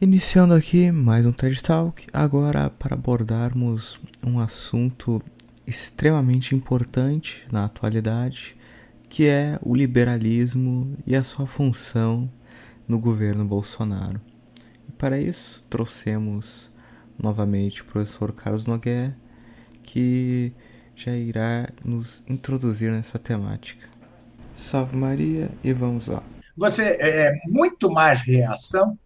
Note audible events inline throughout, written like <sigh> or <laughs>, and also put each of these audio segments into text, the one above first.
Iniciando aqui mais um TED Talk, agora para abordarmos um assunto extremamente importante na atualidade, que é o liberalismo e a sua função no governo Bolsonaro. E para isso trouxemos novamente o professor Carlos Nogueira, que já irá nos introduzir nessa temática. Salve Maria e vamos lá. Você é muito mais reação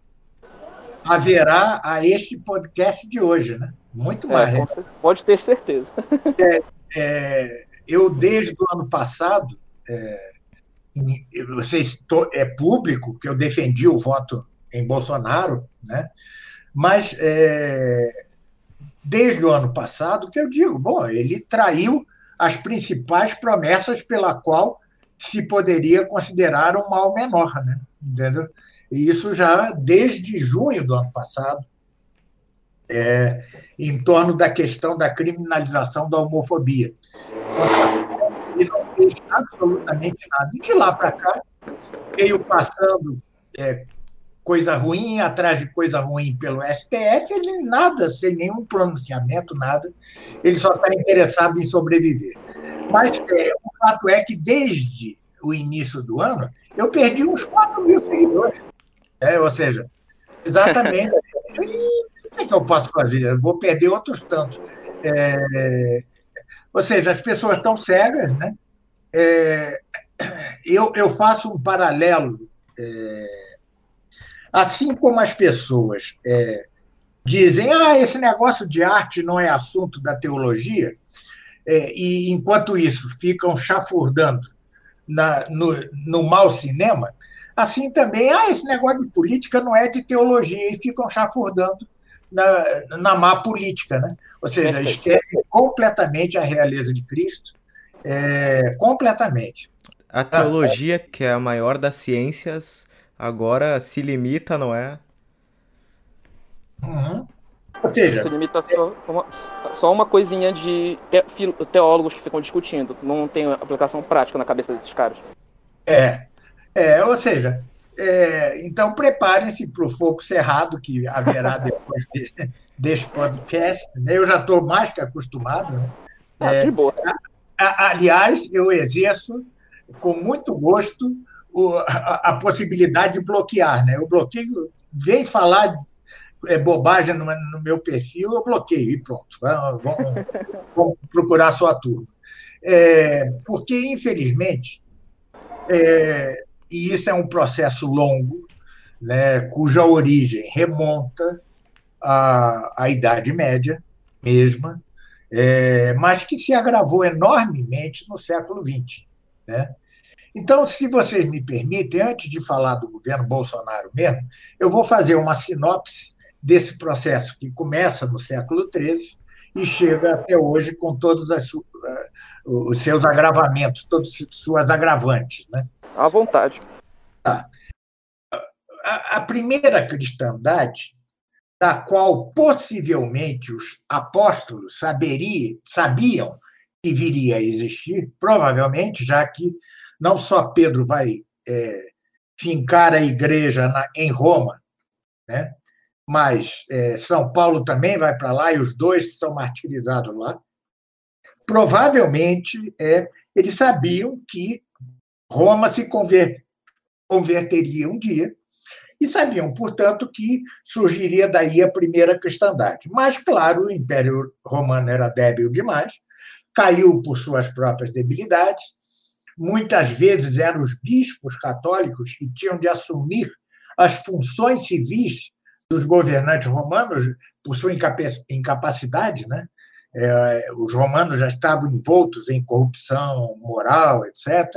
haverá a este podcast de hoje, né? Muito é, mais. É, pode ter certeza. <laughs> É, é, eu, desde o ano passado, é, vocês é público que eu defendi o voto em Bolsonaro, né? mas é, desde o ano passado que eu digo, bom, ele traiu as principais promessas pela qual se poderia considerar um mal menor, né? Entendeu? E isso já desde junho do ano passado, é, em torno da questão da criminalização da homofobia. Ele não fez absolutamente nada. E de lá para cá, veio passando é, coisa ruim atrás de coisa ruim pelo STF, ele nada, sem nenhum pronunciamento, nada, ele só está interessado em sobreviver. Mas é, o fato é que, desde o início do ano, eu perdi uns 4 mil seguidores. É, ou seja, exatamente. <laughs> o que, é que eu posso fazer? Eu vou perder outros tantos. É, ou seja, as pessoas estão cegas, né? É, eu, eu faço um paralelo. É, assim como as pessoas é, dizem, ah, esse negócio de arte não é assunto da teologia, é, e enquanto isso ficam chafurdando na, no, no mau cinema, Assim também, ah, esse negócio de política não é de teologia, e ficam chafurdando na, na má política, né? Ou seja, esquecem completamente a realeza de Cristo, é, completamente. A teologia, que é a maior das ciências, agora se limita, não é? Uhum. Ou seja, se limita só uma, só uma coisinha de teólogos que ficam discutindo, não tem aplicação prática na cabeça desses caras. É, é, ou seja, é, então preparem-se para o fogo cerrado que haverá <laughs> depois de, deste podcast. Né? Eu já estou mais que acostumado. Né? Ah, é, boa. Aliás, eu exerço com muito gosto o, a, a, possibilidade de bloquear. Né? Eu bloqueio, vem falar é, bobagem no, no, meu perfil, eu bloqueio e pronto. Vamos, <laughs> vamos procurar sua turma. É, porque, infelizmente, é, e isso é um processo longo, né, cuja origem remonta à, à Idade Média mesma, é, mas que se agravou enormemente no século XX. Né? Então, se vocês me permitem, antes de falar do governo Bolsonaro mesmo, eu vou fazer uma sinopse desse processo que começa no século XIII e chega até hoje com todos as, uh, os seus agravamentos, todas as suas agravantes. Né? À vontade. Tá. A, a primeira cristandade, da qual possivelmente os apóstolos saberia, sabiam que viria a existir, provavelmente, já que não só Pedro vai é, fincar a igreja na, em Roma, né? Mas é, São Paulo também vai para lá e os dois são martirizados lá. Provavelmente é, eles sabiam que Roma se conver, converteria um dia e sabiam, portanto, que surgiria daí a primeira cristandade. Mas, claro, o Império Romano era débil demais, caiu por suas próprias debilidades. Muitas vezes eram os bispos católicos que tinham de assumir as funções civis dos governantes romanos por sua incapacidade, né? É, os romanos já estavam envoltos em corrupção moral, etc.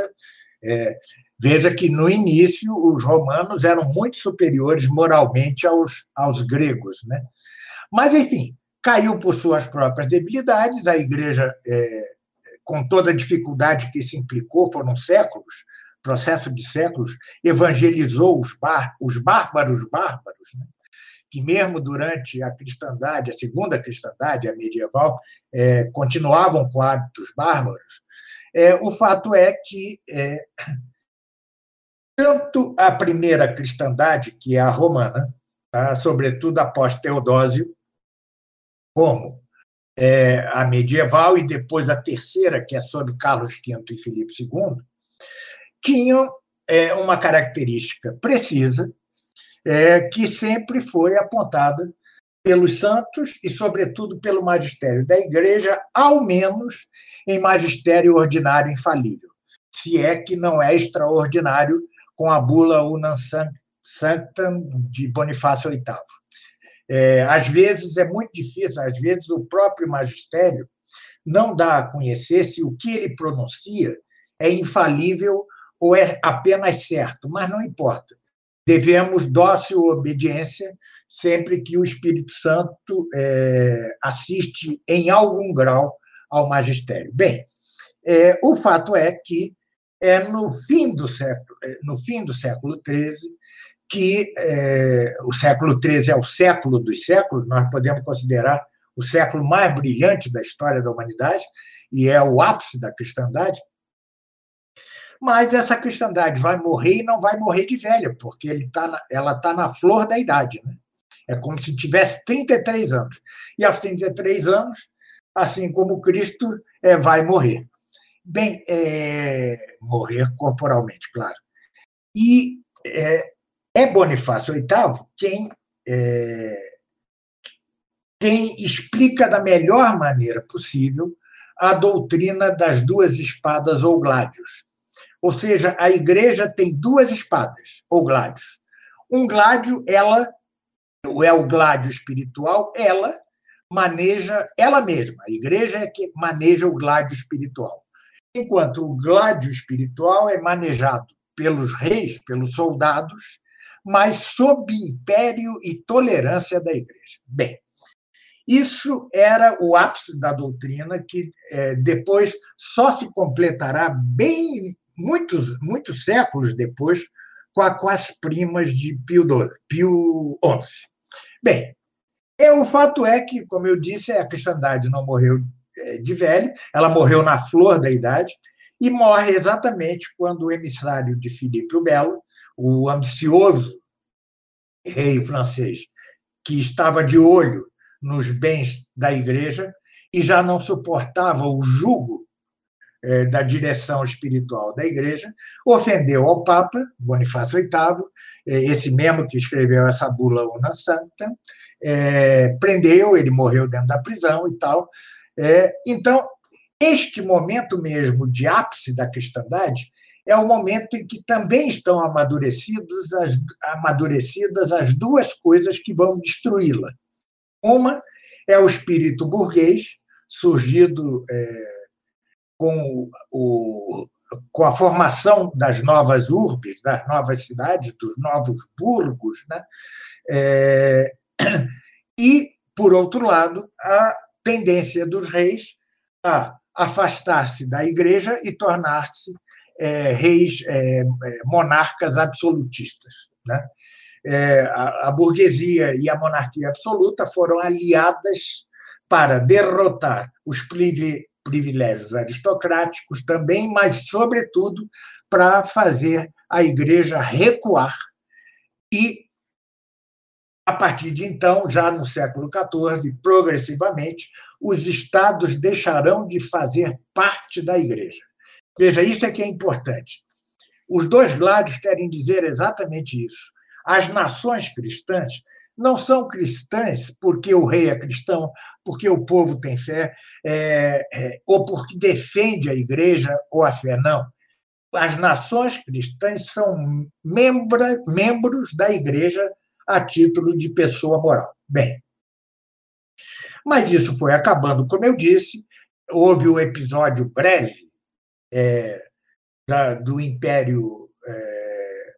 É, veja que no início os romanos eram muito superiores moralmente aos, aos gregos, né? Mas enfim, caiu por suas próprias debilidades. A igreja, é, com toda a dificuldade que se implicou, foram séculos, processo de séculos, evangelizou os, bar, os bárbaros bárbaros. Né? Que mesmo durante a cristandade, a segunda cristandade, a medieval, é, continuavam com hábitos bárbaros, é, o fato é que é, tanto a primeira cristandade, que é a romana, tá? sobretudo após Teodósio, como é, a medieval e depois a terceira, que é sobre Carlos V e Filipe II, tinham é, uma característica precisa é, que sempre foi apontada pelos santos e, sobretudo, pelo magistério da Igreja, ao menos em magistério ordinário infalível, se é que não é extraordinário com a bula Unam Sanctam de Bonifácio VIII. É, às vezes é muito difícil, às vezes o próprio magistério não dá a conhecer se o que ele pronuncia é infalível ou é apenas certo, mas não importa. Devemos dócil obediência sempre que o Espírito Santo é, assiste em algum grau ao magistério. Bem, é, o fato é que é no fim do século, é, no fim do século XIII que é, o século XIII é o século dos séculos, nós podemos considerar o século mais brilhante da história da humanidade e é o ápice da cristandade. Mas essa cristandade vai morrer e não vai morrer de velha, porque ele tá ela está na flor da idade. Né? É como se tivesse 33 anos. E aos 33 anos, assim como Cristo, é, vai morrer. Bem, é, morrer corporalmente, claro. E é, é Bonifácio VIII quem, é, quem explica da melhor maneira possível a doutrina das duas espadas ou gládios. Ou seja, a igreja tem duas espadas ou gládios. Um gládio, ela, é o gládio espiritual, ela maneja ela mesma. A igreja é que maneja o gládio espiritual. Enquanto o gládio espiritual é manejado pelos reis, pelos soldados, mas sob império e tolerância da Igreja. Bem, isso era o ápice da doutrina que é, depois só se completará bem muitos muitos séculos depois com, a, com as primas de Pio, XII, Pio XI. Bem, é, o fato é que, como eu disse, a cristandade não morreu é, de velho, ela morreu na flor da idade e morre exatamente quando o emissário de Filipe o Belo o ambicioso rei francês, que estava de olho nos bens da igreja e já não suportava o jugo eh, da direção espiritual da igreja, ofendeu ao Papa, Bonifácio VIII, eh, esse mesmo que escreveu essa bula Una Santa, eh, prendeu, ele morreu dentro da prisão e tal. então, este momento mesmo de ápice da cristandade é o momento em que também estão amadurecidos as, amadurecidas as duas coisas que vão destruí-la. Uma é o espírito burguês, surgido é, com, o, com a formação das novas urbes, das novas cidades, dos novos burgos, né? É, e, por outro lado, a tendência dos reis a afastar-se da igreja e tornar-se é, reis, é, é, monarcas absolutistas. Né? É, a, a burguesia e a monarquia absoluta foram aliadas para derrotar os privilégios aristocráticos também, mas, sobretudo, para fazer a igreja recuar e a partir de então, já no século XIV, progressivamente, os estados deixarão de fazer parte da igreja. Veja, isso é que é importante. Os dois lados querem dizer exatamente isso. As nações cristãs não são cristãs porque o rei é cristão, porque o povo tem fé, é, é, ou porque defende a igreja ou a fé, não. As nações cristãs são membra, membros da igreja a título de pessoa moral. Bem, mas isso foi acabando, como eu disse, houve o um episódio breve é, da, do Império é,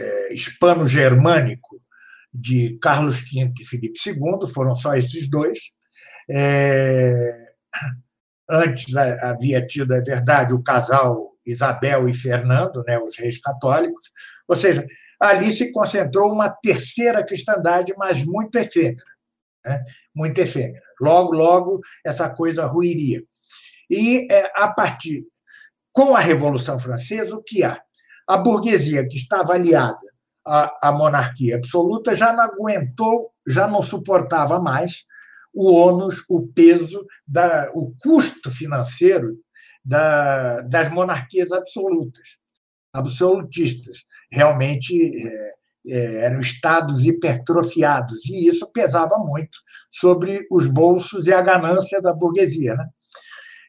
é, Hispano-Germânico de Carlos V e Filipe II, foram só esses dois. É, antes havia tido, é verdade, o casal Isabel e Fernando, né, os reis católicos, ou seja, ali se concentrou uma terceira cristandade, mas muito efêmera, né, muito efêmera. Logo, logo, essa coisa ruiria. E, é, a partir com a Revolução Francesa, o que há? A burguesia que estava aliada a, a monarquia absoluta já não aguentou, já não suportava mais o ônus, o peso, da, o custo financeiro da, das monarquias absolutas, absolutistas. Realmente é, é, eram estados hipertrofiados, e isso pesava muito sobre os bolsos e a ganância da burguesia. Né?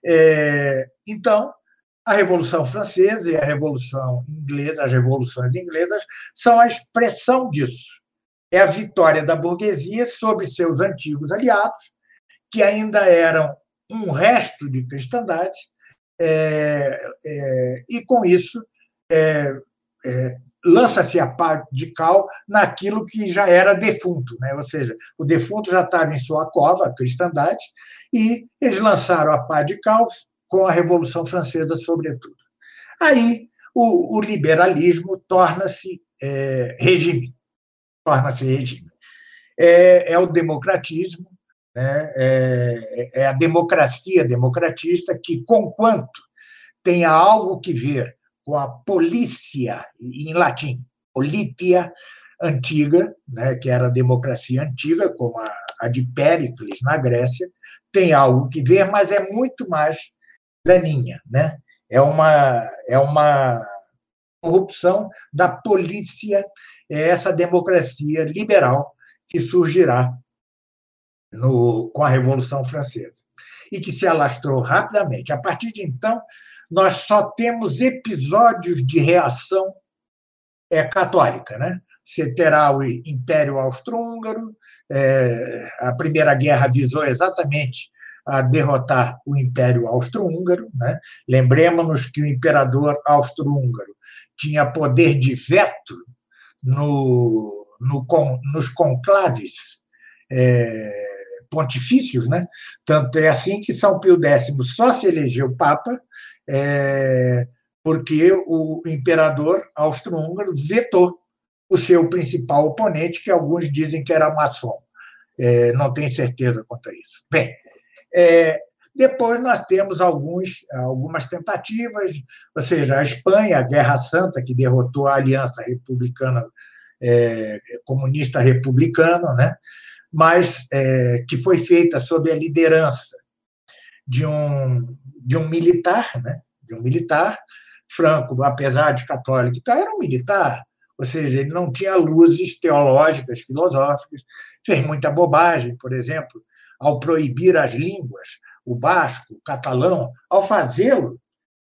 É, então, a Revolução Francesa e a Revolução Inglesa, as revoluções inglesas, são a expressão disso. É a vitória da burguesia sobre seus antigos aliados, que ainda eram um resto de cristandade, é, é, e com isso é, é lança-se a pá de cal naquilo que já era defunto, né? ou seja, o defunto já estava em sua cova, a cristandade, e eles lançaram a pá de cal com a Revolução Francesa, sobretudo. Aí o, o liberalismo torna-se é, regime, torna-se regime. É, é, o democratismo, né? é, é a democracia democratista que, conquanto tenha algo que ver com a polícia, em latim, politia antiga, né, que era a democracia antiga, como a, a de Péricles na Grécia, tem algo que ver, mas é muito mais daninha, né? É uma é uma corrupção da polícia, é essa democracia liberal que surgirá no, com a Revolução Francesa e que se alastrou rapidamente. A partir de então, nós só temos episódios de reação é, católica, né? Você terá o Império Austro-Húngaro, é, a Primeira Guerra visou exatamente a derrotar o Império Austro-Húngaro. Né? Lembremos-nos que o imperador austro-húngaro tinha poder de veto no, no, nos conclaves é, pontifícios, né? tanto é assim que São Pio X só se elegeu Papa é, porque o imperador austro-húngaro vetou o seu principal oponente, que alguns dizem que era maçom. É, não tenho certeza quanto a isso. Bem, é, depois nós temos alguns, algumas tentativas, ou seja, a Espanha, a Guerra Santa, que derrotou a Aliança Republicana é, Comunista Republicana, né? mas é, que foi feita sob a liderança de um, de um militar, né? de um militar, Franco, apesar de católico, era um militar, ou seja, ele não tinha luzes teológicas, filosóficas, fez muita bobagem, por exemplo, ao proibir as línguas, o basco, o catalão, ao fazê-lo,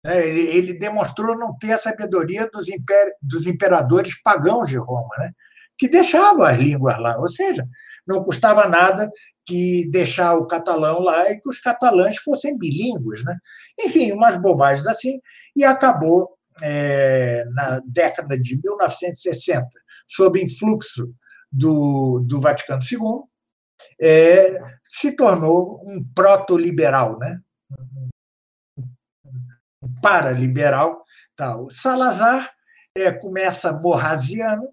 né, ele, ele, demonstrou não ter a sabedoria dos, imper, dos imperadores pagãos de Roma, né, que deixavam as línguas lá, ou seja, não custava nada que deixar o catalão lá e que os catalães fossem bilíngues. Né? Enfim, umas bobagens assim, e acabou é, na década de 1960, sob influxo do, do Vaticano II, é, se tornou um proto-liberal, né? um para-liberal. Tá. O Salazar é, começa morrasiano,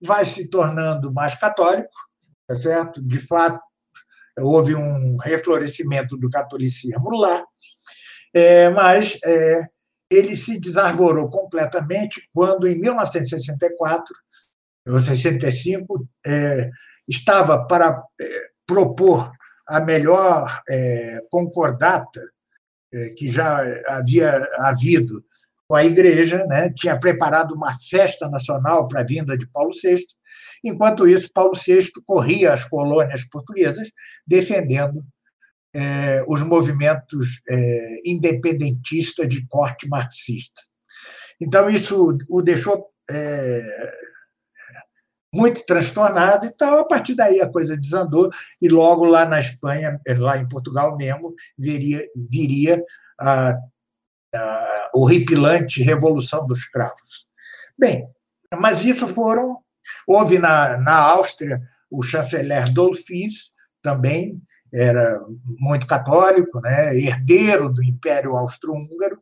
vai se tornando mais católico, tá certo? De fato, houve um reflorescimento do catolicismo lá, é, mas é, ele se desarvorou completamente quando, em 1964 ou 65, é, estava para é, propor a melhor é, concordata é, que já havia havido com a Igreja, né? tinha preparado uma festa nacional para a vinda de Paulo VI. Enquanto isso, Paulo VI corria as colônias portuguesas defendendo é, os movimentos é, independentistas de corte marxista. Então, isso o deixou é, muito transtornado e tal. A partir daí a coisa desandou e logo lá na Espanha, lá em Portugal mesmo, viria, viria a, a horripilante Revolução dos Cravos. Bem, mas isso foram. Houve na, na Áustria o chanceler Dolphins, também era muito católico, né, herdeiro do Império Austro-Húngaro,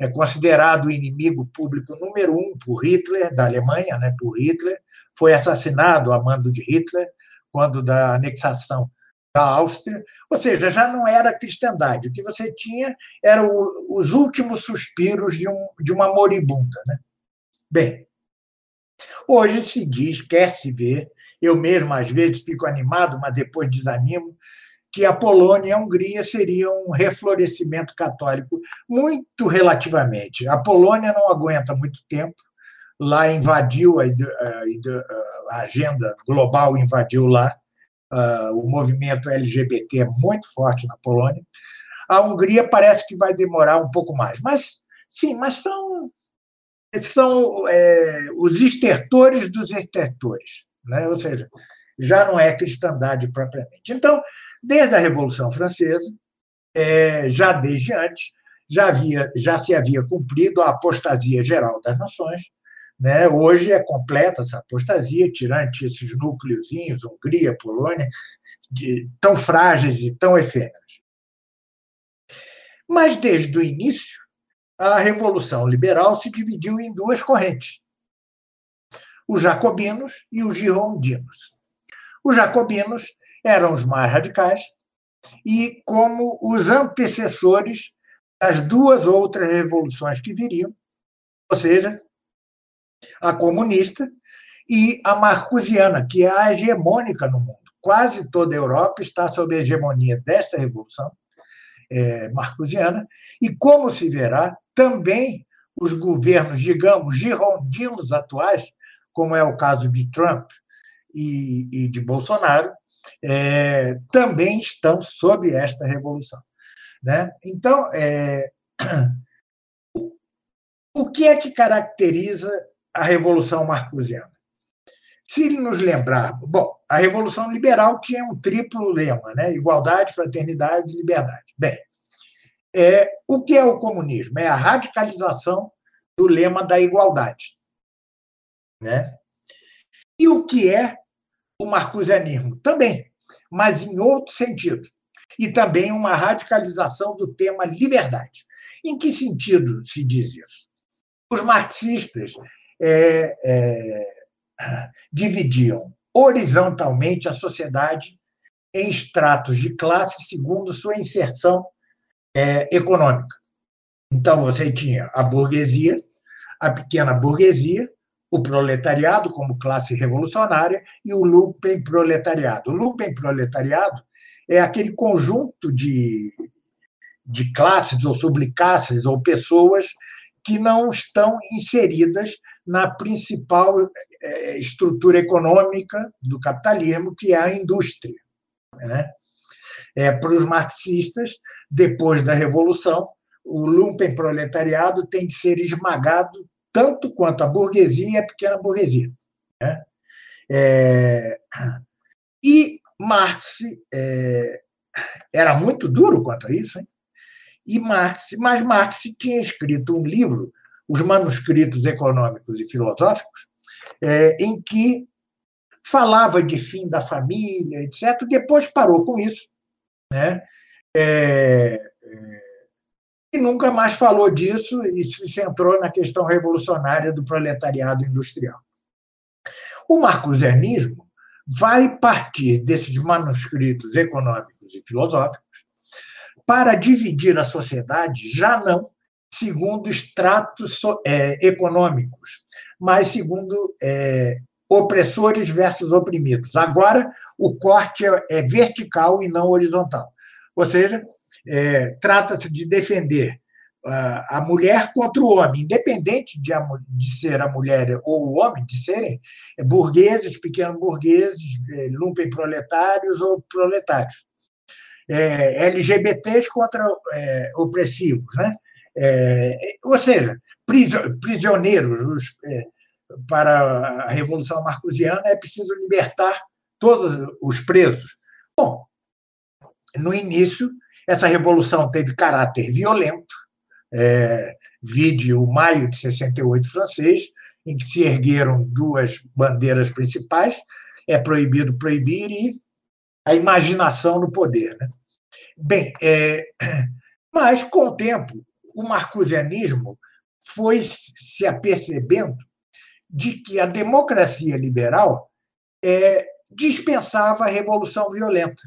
é considerado o inimigo público número um por Hitler, da Alemanha, né, por Hitler, foi assassinado a mando de Hitler quando da anexação da Áustria, ou seja, já não era cristandade. O que você tinha eram os últimos suspiros de, um, de uma moribunda. Né? Bem, Hoje se diz, quer se ver, eu mesmo às vezes fico animado, mas depois desanimo, que a Polônia e a Hungria seriam um reflorescimento católico, muito relativamente. A Polônia não aguenta muito tempo, lá invadiu a, a, a agenda global, invadiu lá, uh, o movimento LGBT é muito forte na Polônia. A Hungria parece que vai demorar um pouco mais, mas sim, mas são são é, os estertores dos estertores, né? ou seja, já não é cristandade propriamente. Então, desde a Revolução Francesa, é, já desde antes, já, havia, já se havia cumprido a apostasia geral das nações. Né? Hoje é completa essa apostasia, tirante esses núcleozinhos, Hungria, Polônia, de, tão frágeis e tão efêmeras. Mas, desde o início, a Revolução Liberal se dividiu em duas correntes: os jacobinos e os girondinos. Os jacobinos eram os mais radicais e como os antecessores das duas outras revoluções que viriam, ou seja, a comunista e a marcusiana, que é a hegemônica no mundo. Quase toda a Europa está sob a hegemonia desta revolução é, marcusiana, e como se verá, também os governos, digamos, girondinos atuais, como é o caso de Trump e, e de Bolsonaro, é, também estão sob esta revolução. Né? Então, é, <clears throat> o que é que caracteriza a Revolução Marcusiana? Se nos lembrar, bom, a Revolução Liberal tinha um triplo lema, né? igualdade, fraternidade e liberdade. Bem, é, o que é o comunismo? É a radicalização do lema da igualdade. Né? E o que é o marcusianismo? Também, mas em outro sentido. E também uma radicalização do tema liberdade. Em que sentido se diz isso? Os marxistas é, é, dividiam horizontalmente a sociedade em estratos de classe segundo sua inserção é, econômica. Então, você tinha a burguesia, a pequena burguesia, o proletariado como classe revolucionária e o lumpen proletariado. O lumpen proletariado é aquele conjunto de, de classes ou subclasses ou pessoas que não estão inseridas na principal é, estrutura econômica do capitalismo, que é a indústria. Né? É, para os marxistas, depois da Revolução, o lumpen proletariado tem de ser esmagado tanto quanto a burguesia e a pequena burguesia. Né? É, e Marx é, era muito duro quanto a isso, hein? e Marx, mas Marx tinha escrito um livro, Os Manuscritos Econômicos e Filosóficos, é, em que falava de fim da família, etc. Depois parou com isso né? É, é, e nunca mais falou disso e se centrou na questão revolucionária do proletariado industrial. O marcusianismo vai partir desses manuscritos econômicos e filosóficos para dividir a sociedade já não segundo estratos é, econômicos, mas segundo é, opressores versus oprimidos. Agora, o corte é, é vertical e não horizontal. Ou seja, é, trata-se de defender uh, a mulher contra o homem, independente de, a, de, ser a mulher ou o homem, de serem burgueses, pequenos burgueses, é, lumpen proletários ou proletários. É, LGBTs contra é, opressivos, né? É, ou seja, prisioneiros, os, é, para a Revolução Marcusiana, é preciso libertar todos os presos. Bom, no início, essa revolução teve caráter violento, é, vide o maio de 68 francês, em que se ergueram duas bandeiras principais, é proibido proibir e a imaginação no poder. Né? Bem, é, <clears throat> mas com o tempo, o marcusianismo foi se apercebendo de que a democracia liberal é, dispensava a revolução violenta.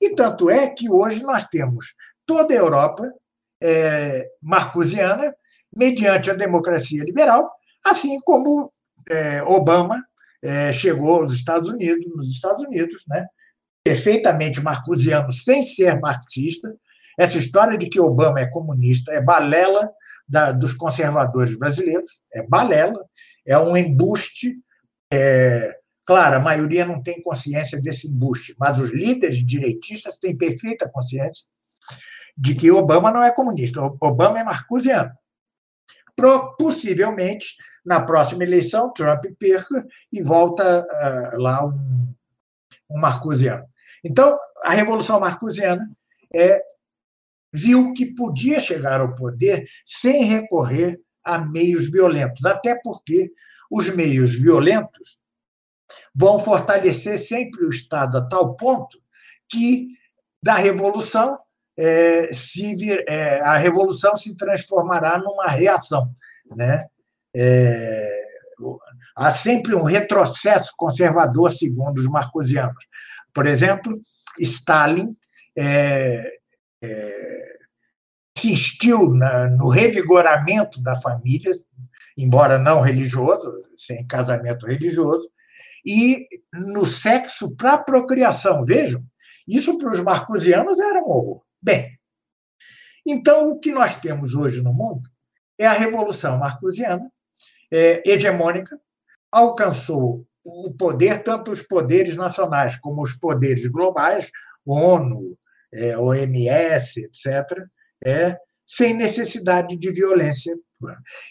E tanto é que hoje nós temos toda a Europa é, marcusiana, mediante a democracia liberal, assim como é, Obama é, chegou aos Estados Unidos, nos Estados Unidos, né, perfeitamente marcusiano, sem ser marxista. Essa história de que Obama é comunista é balela da, dos conservadores brasileiros, é balela, é um embuste. É, claro, a maioria não tem consciência desse embuste, mas os líderes direitistas têm perfeita consciência de que Obama não é comunista, Obama é marcusiano. Possivelmente, na próxima eleição, Trump perca e volta uh, lá um, um marcusiano. Então, a Revolução Marcusiana é, viu que podia chegar ao poder sem recorrer a meios violentos, até porque os meios violentos vão fortalecer sempre o Estado a tal ponto que da revolução é, se, é, a revolução se transformará numa reação, né? É, há sempre um retrocesso conservador, segundo os marcosianos. Por exemplo, Stalin é, é, insistiu na, no revigoramento da família, embora não religioso, sem casamento religioso, e no sexo para procriação. Vejam, isso para os marcosianos era um horror. Bem, então o que nós temos hoje no mundo é a revolução marcosiana, é, hegemônica, alcançou o poder, tanto os poderes nacionais como os poderes globais, ONU, é, OMS, etc., é, sem necessidade de violência.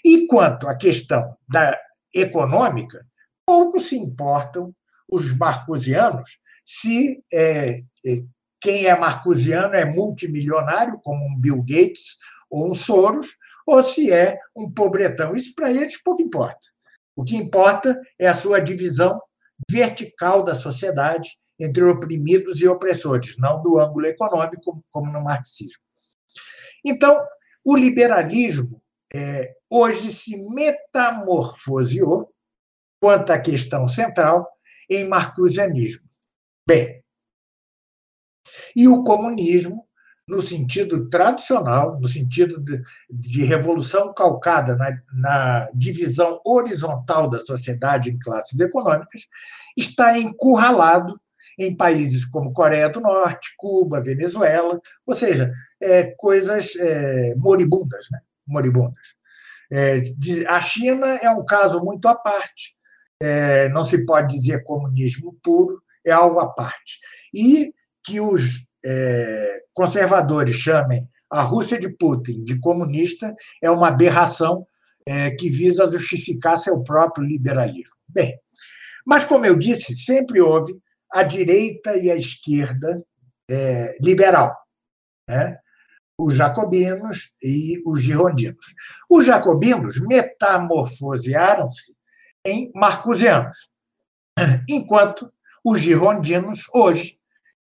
E quanto à questão da econômica, pouco se importam os marcosianos se é, é, quem é marcosiano é multimilionário, como um Bill Gates ou um Soros, ou se é um pobretão. Isso para eles pouco importa. O que importa é a sua divisão vertical da sociedade entre oprimidos e opressores, não do ângulo econômico, como no marxismo. Então, o liberalismo é, hoje se metamorfoseou, quanto à questão central, em marcusianismo. Bem, e o comunismo no sentido tradicional, no sentido de, de revolução calcada na, na, divisão horizontal da sociedade em classes econômicas, está encurralado em países como Coreia do Norte, Cuba, Venezuela, ou seja, é, coisas é, moribundas, né? moribundas. É, de, a China é um caso muito à parte, é, não se pode dizer comunismo puro, é algo à parte. E que os é, conservadores chamem a Rússia de Putin de comunista é uma aberração é, que visa justificar seu próprio liberalismo. Bem, mas, como eu disse, sempre houve a direita e a esquerda é, liberal, né? os jacobinos e os girondinos. Os jacobinos metamorfosearam-se em marcusianos, enquanto os girondinos, hoje,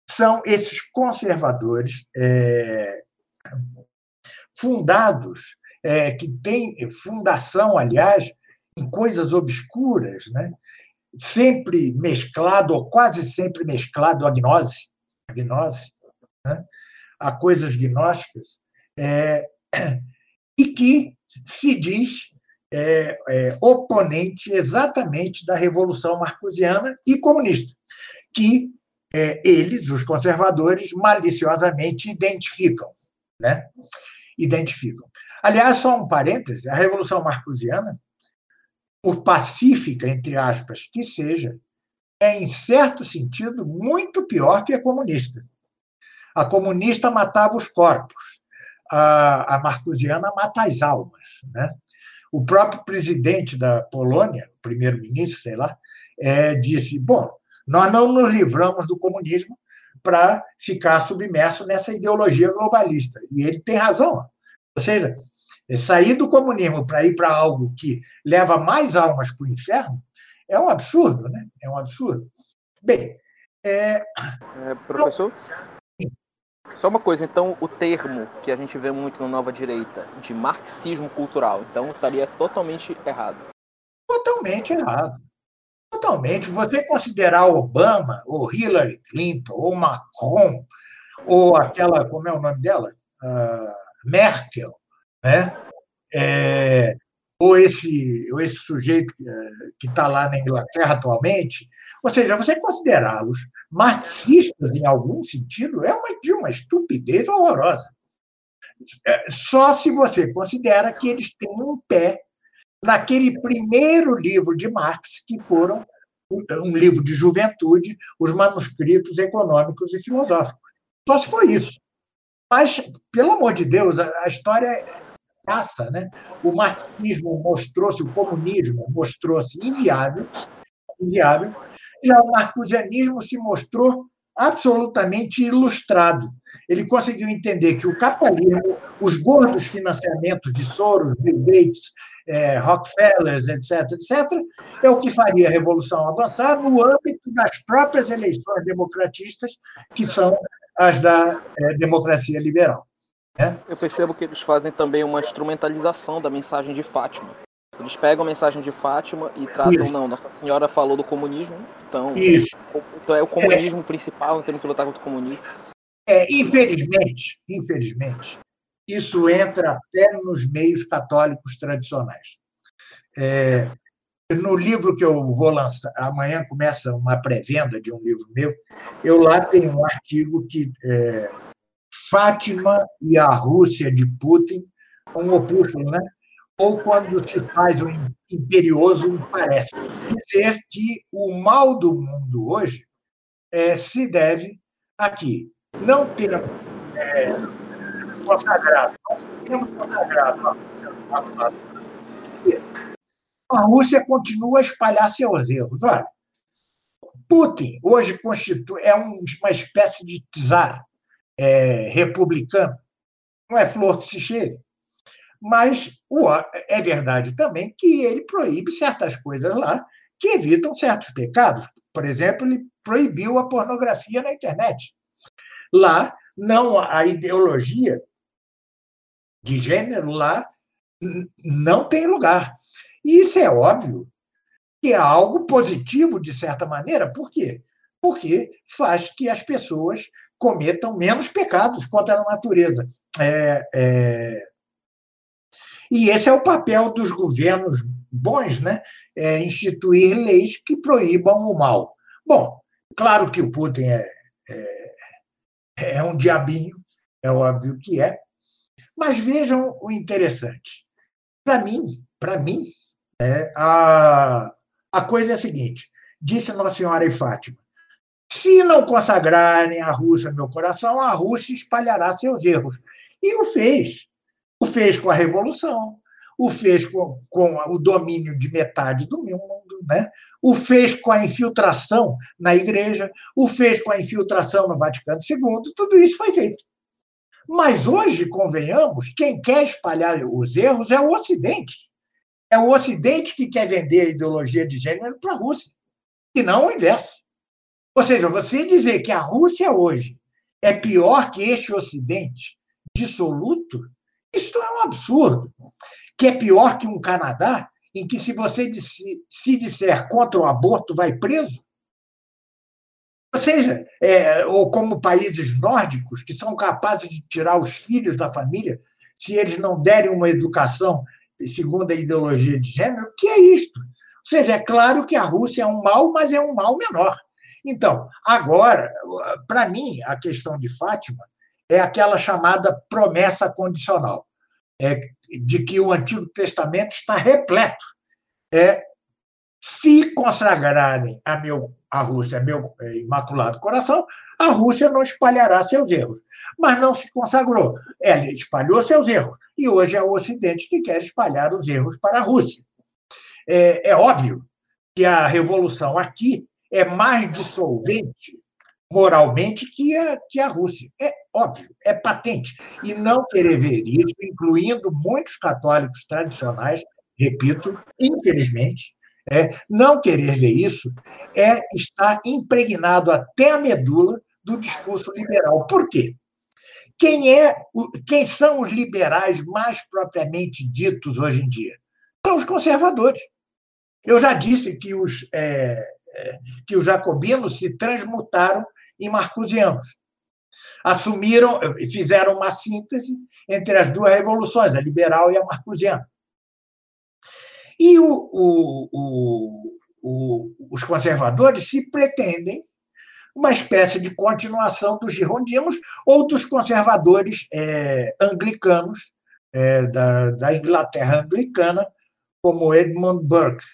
são esses conservadores é, fundados, é, que têm fundação, aliás, em coisas obscuras, né? Sempre mesclado, ou quase sempre mesclado, a gnose, a, gnose, né? a coisas gnósticas, é, e que se diz é, é, oponente exatamente da Revolução Marcosiana e comunista, que é, eles, os conservadores, maliciosamente identificam. Né? Identificam. Aliás, só um parêntese: a Revolução Marcosiana, por pacífica, entre aspas, que seja, é, em certo sentido, muito pior que a comunista. A comunista matava os corpos, a, a marcosiana mata as almas. Né? O próprio presidente da Polônia, primeiro-ministro, sei lá, é, disse: bom, nós não nos livramos do comunismo para ficar submerso nessa ideologia globalista. E ele tem razão. Ou seja, sair do comunismo para ir para algo que leva mais almas para o inferno é um absurdo, né? É um absurdo. Bem, é... É, professor? Só uma coisa, então o termo que a gente vê muito na nova direita de marxismo cultural, então estaria totalmente errado. Totalmente errado. Totalmente. Você considerar Obama, ou Hillary Clinton, ou Macron, ou aquela, como é o nome dela? Uh, Merkel, né? É, ou esse, ou esse sujeito que está lá na Inglaterra atualmente, ou seja, você considerá-los marxistas em algum sentido é uma, de uma estupidez horrorosa. É, só se você considera que eles têm um pé naquele primeiro livro de Marx, que foram um livro de juventude, os manuscritos econômicos e filosóficos. Só se foi isso. Mas, pelo amor de Deus, a história passa, né? O marxismo mostrou-se, o comunismo mostrou-se inviável, inviável. Já o marcusianismo se mostrou absolutamente ilustrado. Ele conseguiu entender que o capitalismo, os gordos financiamentos de Soros, Bill Gates, é, Rockefellers, etc., etc., é o que faria a revolução avançar no âmbito das próprias eleições democratistas, que são as da é, democracia liberal. Né? Eu percebo que eles fazem também uma instrumentalização da mensagem de Fátima. Eles pegam a mensagem de Fátima e tratam, Isso. não, Nossa Senhora falou do comunismo, então, Isso. então é o comunismo é. principal, temos que lutar contra o comunismo. É, infelizmente, infelizmente, isso entra até nos meios católicos tradicionais. É, no livro que eu vou lançar, amanhã começa uma pré-venda de um livro meu, eu lá tenho um artigo que é, Fátima e a Rússia de Putin, um opúsculo, né? ou quando se faz um imperioso, parece dizer que o mal do mundo hoje é, se deve aqui. Não ter é, consagrado, não temos consagrado a Rússia a Rússia continua a espalhar seus erros. Olha, Putin hoje constitui, é uma espécie de czar é, republicano. Não é flor que se cheire. Mas o, é verdade também que ele proíbe certas coisas lá que evitam certos pecados. Por exemplo, ele proibiu a pornografia na internet. Lá, não a ideologia de gênero lá não tem lugar. E isso é óbvio que é algo positivo, de certa maneira. Por quê? Porque faz que as pessoas cometam menos pecados contra a natureza. É, é... E esse é o papel dos governos bons, né? É instituir leis que proíbam o mal. Bom, claro que o Putin é, é, é um diabinho, é óbvio que é, mas vejam o interessante. Para mim, para mim, é, a, a coisa é a seguinte: disse Nossa Senhora e Fátima, se não consagrarem a Rússia meu coração, a Rússia espalhará seus erros. E o fez. O fez com a Revolução, o fez com, com o domínio de metade do mundo, né? o fez com a infiltração na Igreja, o fez com a infiltração no Vaticano II, tudo isso foi feito. Mas hoje, convenhamos, quem quer espalhar os erros é o Ocidente. É o Ocidente que quer vender a ideologia de gênero para a Rússia, e não o inverso. Ou seja, você dizer que a Rússia hoje é pior que este Ocidente dissoluto, isso é um absurdo. Que é pior que um Canadá, em que se você se disser contra o aborto, vai preso. Ou seja, é, ou como países nórdicos, que são capazes de tirar os filhos da família se eles não derem uma educação segundo a ideologia de gênero, que é isto. Ou seja, é claro que a Rússia é um mal, mas é um mal menor. Então, agora, para mim, a questão de Fátima é aquela chamada promessa condicional, é, de que o Antigo Testamento está repleto. É, se consagrarem a, meu, a Rússia, meu imaculado coração, a Rússia não espalhará seus erros. Mas não se consagrou. Ela espalhou seus erros. E hoje é o Ocidente que quer espalhar os erros para a Rússia. É, é óbvio que a revolução aqui é mais dissolvente moralmente que a, que a Rússia. É óbvio, é patente. E não querer ver isso, incluindo muitos católicos tradicionais, repito, infelizmente, é, não querer ver isso é estar impregnado até a medula do discurso liberal. Por quê? Quem, é, quem são os liberais mais propriamente ditos hoje em dia? São os conservadores. Eu já disse que os, é, que os jacobinos se transmutaram em marcusianos. Assumiram, fizeram uma síntese entre as duas revoluções, a liberal e a marcusiana. E o, o, o, os conservadores se pretendem uma espécie de continuação dos girondinos ou dos conservadores é, anglicanos é, da, da, Inglaterra anglicana, como Edmund Burke.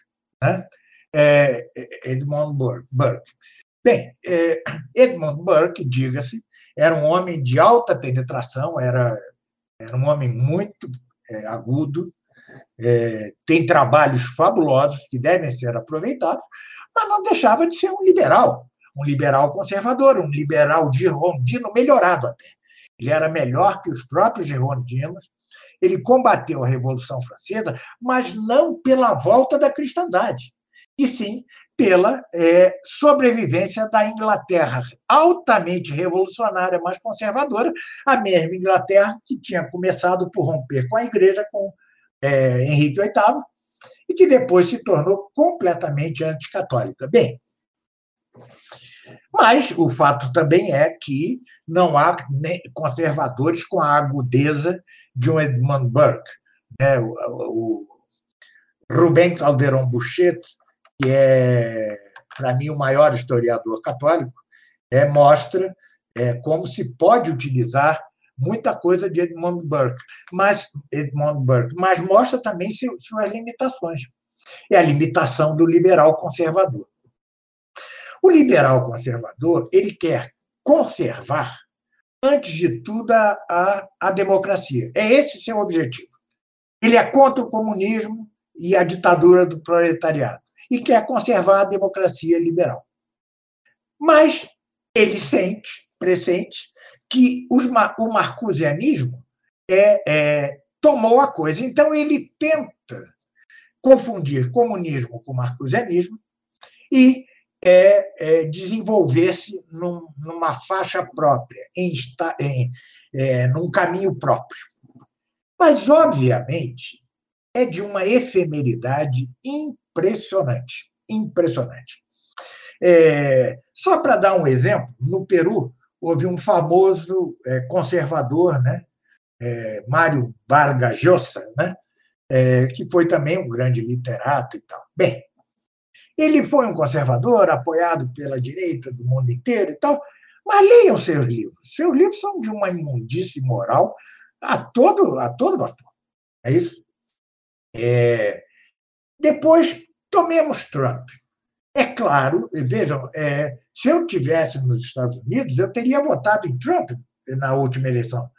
Né? É, Edmund Burke. Bem, é, Edmund Burke, diga-se, era um homem de alta penetração, era, era um homem muito é, agudo, é, tem trabalhos fabulosos que devem ser aproveitados, mas não deixava de ser um liberal um liberal conservador, um liberal girondino melhorado até. Ele era melhor que os próprios girondinos. Ele combateu a Revolução Francesa, mas não pela volta da cristandade, e sim pela é, sobrevivência da Inglaterra altamente revolucionária, mas conservadora, a mesma Inglaterra que tinha começado por romper com a Igreja com é, Henrique VIII e que depois se tornou completamente anticatólica. Bem, mas o fato também é que não há conservadores com a agudeza de um Edmund Burke. Né? O, o Rubem Calderon Bouchet, que é, para mim, o maior historiador católico, é, mostra é, como se pode utilizar muita coisa de Edmund Burke, mas Edmund Burke, mas mostra também suas limitações. É a limitação do liberal conservador. O liberal conservador ele quer conservar, antes de tudo, a, a, a democracia. É esse seu objetivo. Ele é contra o comunismo e a ditadura do proletariado e quer conservar a democracia liberal. Mas ele sente, pressente, que os, o marcusianismo é, é, tomou a coisa. Então, ele tenta confundir comunismo com marcusianismo e é, é desenvolver-se num, numa faixa própria, em, em é, num caminho próprio. Mas, obviamente, é de uma efemeridade impressionante. Impressionante. É, só para dar um exemplo, no Peru houve um famoso é, conservador, né, é, Mário Vargas Llosa, né, é, que foi também um grande literato e tal. Bem, ele foi um conservador, apoiado pela direita do mundo inteiro e tal, mas leiam seus livros. Seus livros são de uma imundície moral a todo, a todo vapor. É isso? É... Depois, tomemos Trump. É claro, vejam, é, se eu tivesse nos Estados Unidos, eu teria votado em Trump na última eleição.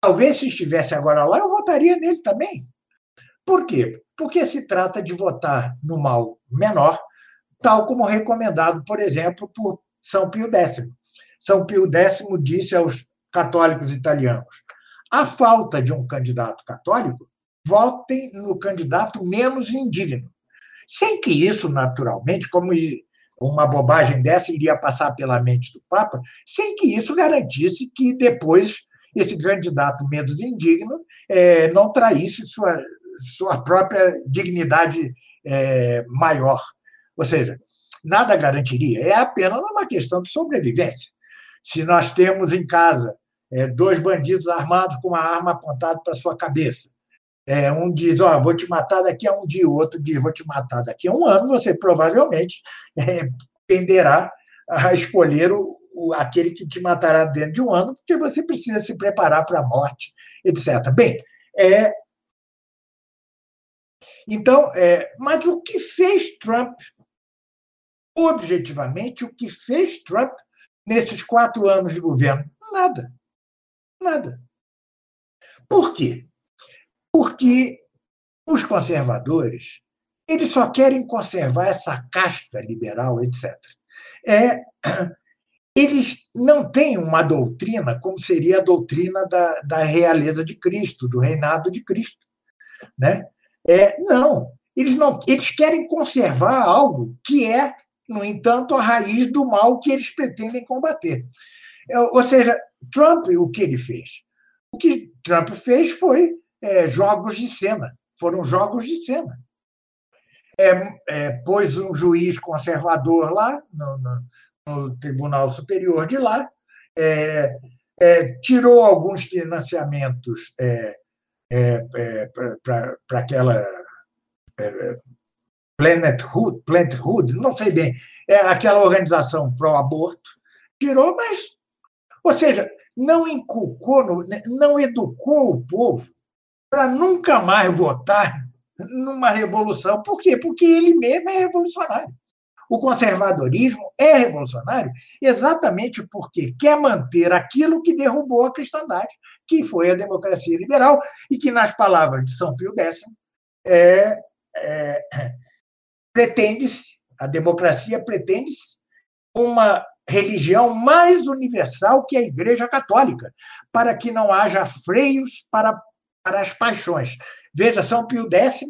Talvez se estivesse agora lá, eu votaria nele também. Por quê? Porque se trata de votar no mal menor tal como recomendado, por exemplo, por São Pio X. São Pio X disse aos católicos italianos: a falta de um candidato católico, votem no candidato menos indigno. Sem que isso, naturalmente, como uma bobagem dessa iria passar pela mente do Papa, sem que isso garantisse que depois esse candidato menos indigno é, não traísse sua, sua própria dignidade é, maior. Ou seja, nada garantiria, é apenas uma questão de sobrevivência. Se nós temos em casa é, dois bandidos armados com uma arma apontada para sua cabeça, é, um diz, ó, vou te matar daqui a um dia, o outro diz, vou te matar daqui a um ano, você provavelmente é, tenderá a escolher o, o, aquele que te matará dentro de um ano, porque você precisa se preparar para a morte, etc. Bem, é, então, é, mas o que fez Trump objetivamente, o que fez Trump nesses quatro anos de governo? Nada. Nada. Por quê? Porque os conservadores eles só querem conservar essa casca liberal, etc. É, <clears throat> eles não têm uma doutrina como seria a doutrina da, da realeza de Cristo, do reinado de Cristo. Né? É, não, eles não, eles querem conservar algo que é no entanto, a raiz do mal que eles pretendem combater. É, ou seja, Trump, o que ele fez? O que Trump fez foi é, jogos de cena, foram jogos de cena. É, é, pôs um juiz conservador lá, no, no, no Tribunal Superior de lá, é, é, tirou alguns financiamentos para aquela é, Planet Hood, Planet Hood, não sei bem, é aquela organização pró-aborto, tirou, mas, ou seja, não inculcou, não educou o povo para nunca mais votar numa revolução. Por quê? Porque ele mesmo é revolucionário. O conservadorismo é revolucionário exatamente porque quer manter aquilo que derrubou a cristandade, que foi a democracia liberal, e que, nas palavras de São Pio X, é, é, pretende-se, a democracia pretende-se uma religião mais universal que a Igreja Católica, para que não haja freios para, as paixões. Veja, São Pio X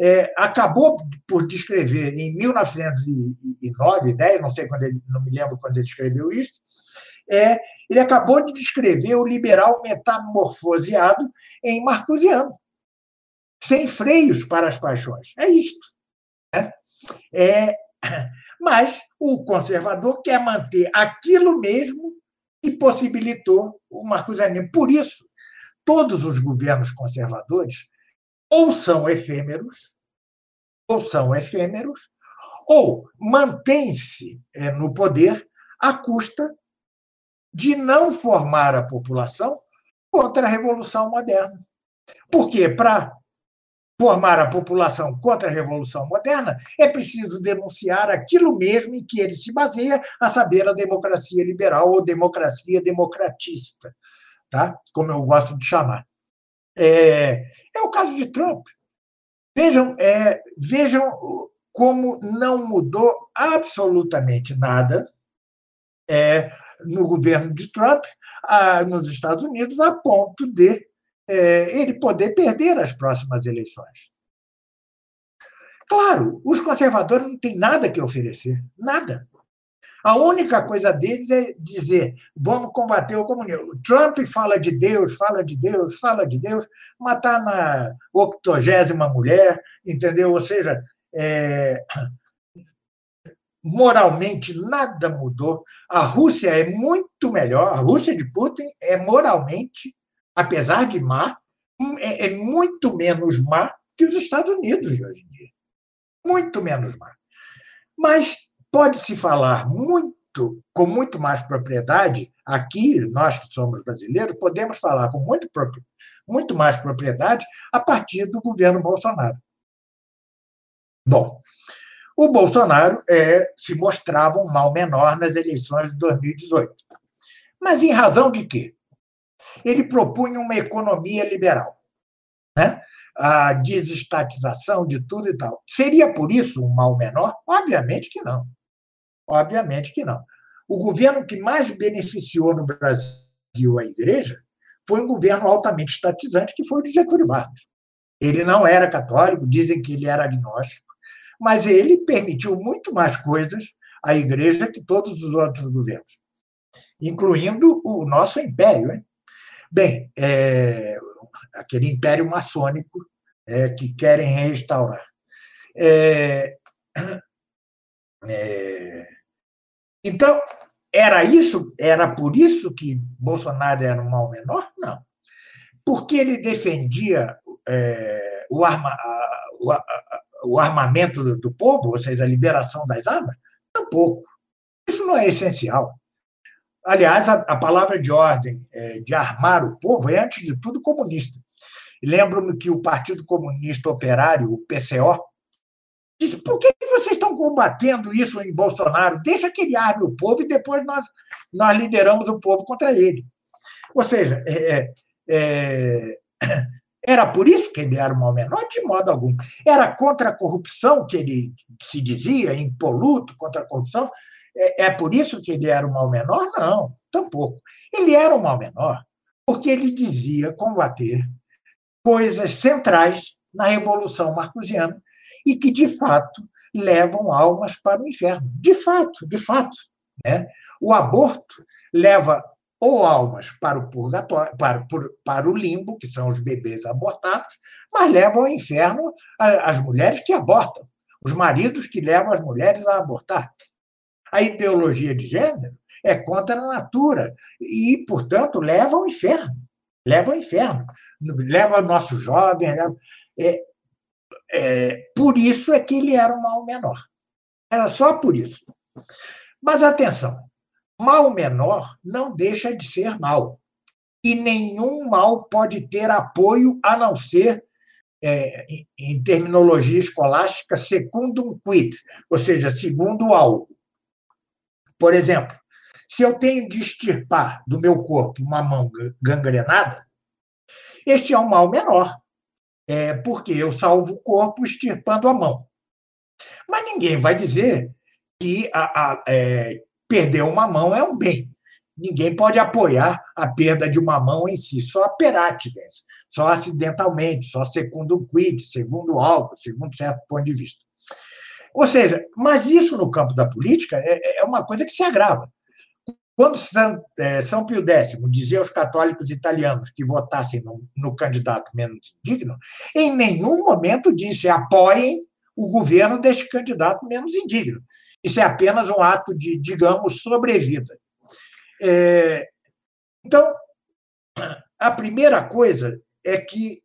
é, acabou por descrever em 1909, 10, não sei quando ele, não me lembro quando ele escreveu isso, é, ele acabou de descrever o liberal metamorfoseado em marcusiano, sem freios para as paixões. É isto. Né? É, mas o conservador quer manter aquilo mesmo que possibilitou o marcusianismo. Por isso, todos os governos conservadores ou são efêmeros, ou são efêmeros, ou mantém-se é, no poder à custa de não formar a população contra a Revolução Moderna. Porque para formar a população contra a Revolução Moderna é preciso denunciar aquilo mesmo em que ele se baseia, a saber, a democracia liberal ou democracia democratista, tá? como eu gosto de chamar. É, é o caso de Trump. Vejam, é, vejam como não mudou absolutamente nada é, no governo de Trump a, nos Estados Unidos, a ponto de é, ele poder perder as próximas eleições. Claro, os conservadores não têm nada que oferecer, nada. A única coisa deles é dizer: vamos combater o comunismo. Trump fala de Deus, fala de Deus, fala de Deus, matar na octogésima mulher, entendeu? Ou seja, é, moralmente nada mudou. A Rússia é muito melhor, a Rússia de Putin é moralmente, apesar de má, é, é muito menos má que os Estados Unidos de hoje em dia. Muito menos má. Mas pode-se falar muito, com muito mais propriedade, aqui, nós que somos brasileiros, podemos falar com muito, muito mais propriedade a partir do governo Bolsonaro. Bom, o Bolsonaro é, se mostrava um mal menor nas eleições de 2018. Mas em razão de quê? Ele propunha uma economia liberal. Né? a desestatização de tudo e tal. Seria por isso um mal menor? Obviamente que não. Obviamente que não. O governo que mais beneficiou no Brasil a igreja foi um governo altamente estatizante, que foi o de Getúlio Vargas. Ele não era católico, dizem que ele era agnóstico, mas ele permitiu muito mais coisas à igreja que todos os outros governos, incluindo o nosso império. Hein? Bem, é, aquele império maçônico é, que querem restaurar. É, é, então, era isso? Era por isso que Bolsonaro era um mal menor? Não. Porque ele defendia é, o, arma, o, o, armamento do, do povo, ou seja, a liberação das armas? Tampouco. Isso não é essencial. Aliás, a, a palavra de ordem é, de armar o povo é, antes de tudo, comunista. Lembro-me que o Partido Comunista Operário, o PCO, Disse, por que vocês estão combatendo isso em Bolsonaro? Deixa que ele arme o povo e depois nós, nós lideramos o povo contra ele. Ou seja, é, é, é <coughs> era por isso que ele era o mal menor? De modo algum. Era contra a corrupção que ele se dizia, impoluto contra a corrupção? É, é por isso que ele era o mal menor? Não, tampouco. Ele era o mal menor porque ele dizia combater coisas centrais na Revolução Marcusiana, e que, de fato, levam almas para o inferno. De fato, de fato. Né? O aborto leva ou almas para o purgatório, para, para o limbo, que são os bebês abortados, mas leva ao inferno as mulheres que abortam, os maridos que levam as mulheres a abortar. A ideologia de gênero é contra a natura e, portanto, leva ao inferno. Leva ao inferno. Leva nossos jovens. Leva... É, é, por isso é que ele era um mal menor. Era só por isso. Mas atenção, mal menor não deixa de ser mal. E nenhum mal pode ter apoio a não ser, é, em terminologia escolástica, secundum quid, ou seja, segundo algo. Por exemplo, se eu tenho de extirpar do meu corpo uma mão gangrenada, este é um mal menor, é, porque eu salvo o corpo extirpando a mão. Mas ninguém vai dizer que a, a, é, perder uma mão é um bem. Ninguém pode apoiar a perda de uma mão em si, só a perátides, só acidentalmente, só segundo quid, segundo algo, segundo certo ponto de vista. Ou seja, mas isso no campo da política é, é uma coisa que se agrava. Quando São, é, São Pio X dizia aos católicos italianos que votassem no, no candidato menos indigno, em nenhum momento disse apoiem o governo deste candidato menos indigno. Isso é apenas um ato de, digamos, sobrevida. É, então, a primeira coisa é que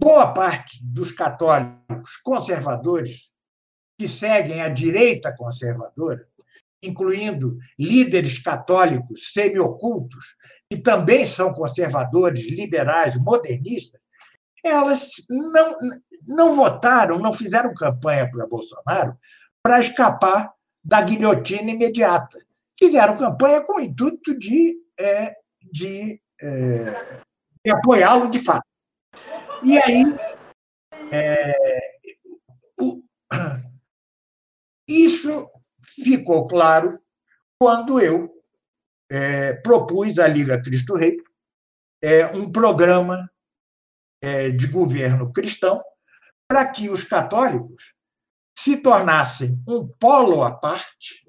boa parte dos católicos conservadores que seguem a direita conservadora incluindo líderes católicos semi-ocultos, que também são conservadores, liberais, modernistas, elas não, não votaram, não fizeram campanha para Bolsonaro para escapar da guilhotina imediata. Fizeram campanha com o intuito de, é, de, é, de apoiá-lo de fato. E aí, é, o, isso ficou claro quando eu é, propus à Liga Cristo Rei é, um programa é, de governo cristão para que os católicos se tornassem um polo à parte,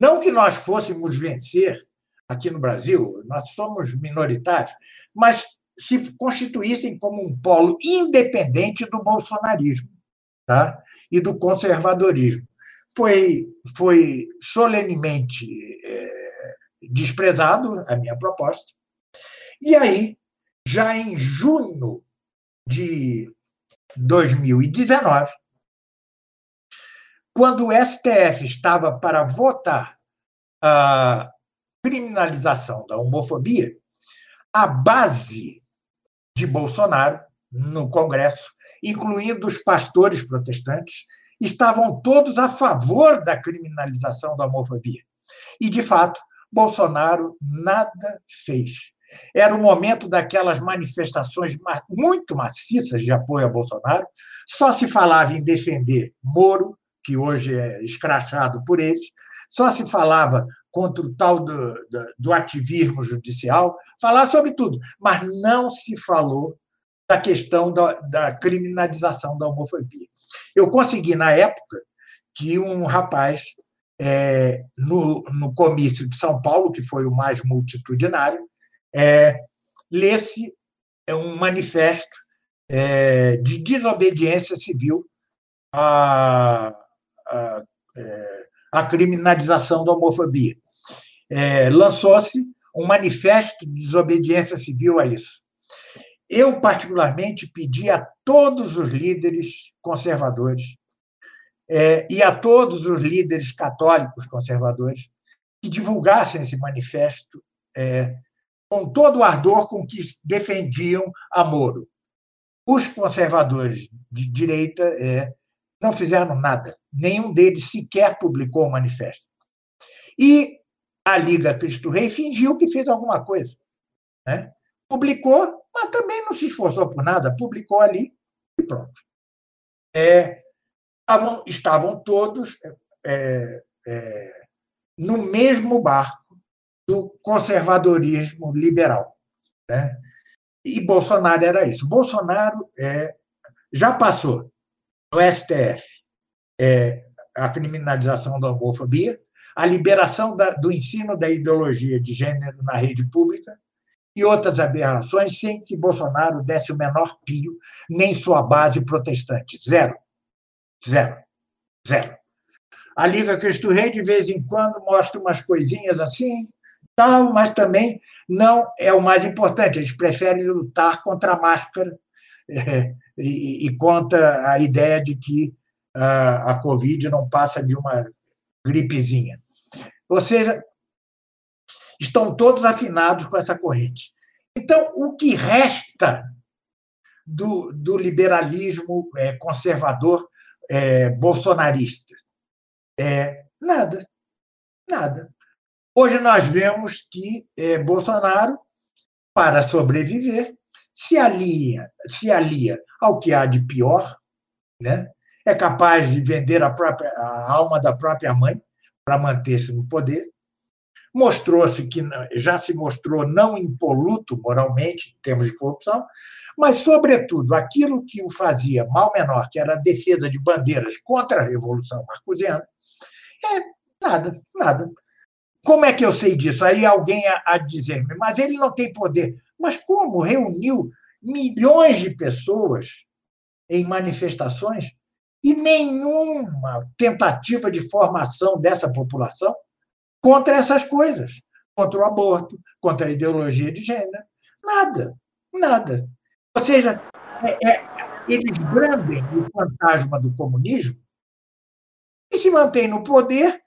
não que nós fôssemos vencer aqui no Brasil, nós somos minoritários, mas se constituíssem como um polo independente do bolsonarismo tá? e do conservadorismo foi, foi solenemente é, desprezado a minha proposta. E aí, já em junho de 2019, quando o STF estava para votar a criminalização da homofobia, a base de Bolsonaro no Congresso, incluindo os pastores protestantes, estavam todos a favor da criminalização da homofobia. E, de fato, Bolsonaro nada fez. Era o momento daquelas manifestações muito maciças de apoio a Bolsonaro, só se falava em defender Moro, que hoje é escrachado por eles, só se falava contra o tal do, do, do ativismo judicial, falar sobre tudo, mas não se falou da questão da, da criminalização da homofobia. Eu consegui, na época, que um rapaz, é, no, no comício de São Paulo, que foi o mais multitudinário, é, lesse um manifesto é, de desobediência civil à, à, é, à criminalização da homofobia. É, lançou-se um manifesto de desobediência civil a isso. Eu, particularmente, pedi a todos os líderes conservadores é, e a todos os líderes católicos conservadores que divulgassem esse manifesto é, com todo o ardor com que defendiam a Moro. Os conservadores de direita é, não fizeram nada, nenhum deles sequer publicou o manifesto. E a Liga Cristo Rei fingiu que fez alguma coisa. Né? Publicou mas também não se esforçou por nada, publicou ali e pronto. É, estavam, estavam todos é, é, no mesmo barco do conservadorismo liberal. Né? E Bolsonaro era isso. Bolsonaro é, já passou no STF é, a criminalização da homofobia, a liberação da, do ensino da ideologia de gênero na rede pública, e outras aberrações sem que Bolsonaro desse o menor pio, nem sua base protestante. Zero. Zero. Zero. A Liga Cristo Rei, de vez em quando, mostra umas coisinhas assim, tal, mas também não é o mais importante. Eles preferem lutar contra a máscara é, <laughs> e, e, conta a ideia de que a, a Covid não passa de uma gripezinha. Ou seja, estão todos afinados com essa corrente. Então, o que resta do, do liberalismo é, conservador é, bolsonarista? É, nada. Nada. Hoje nós vemos que é, Bolsonaro, para sobreviver, se alia, se alia ao que há de pior, né? é capaz de vender a, própria, a alma da própria mãe para manter-se no poder. Mostrou-se que já se mostrou não impoluto moralmente, em termos de corrupção, mas, sobretudo, aquilo que o fazia mal menor, que era a defesa de bandeiras contra a Revolução Marcosiana, é nada, nada. Como é que eu sei disso? Aí alguém a dizer-me, mas ele não tem poder. Mas como reuniu milhões de pessoas em manifestações e nenhuma tentativa de formação dessa população contra essas coisas, contra o aborto, contra a ideologia de gênero. Nada, nada. Ou seja, é, é, eles brandem o fantasma do comunismo e se mantêm no poder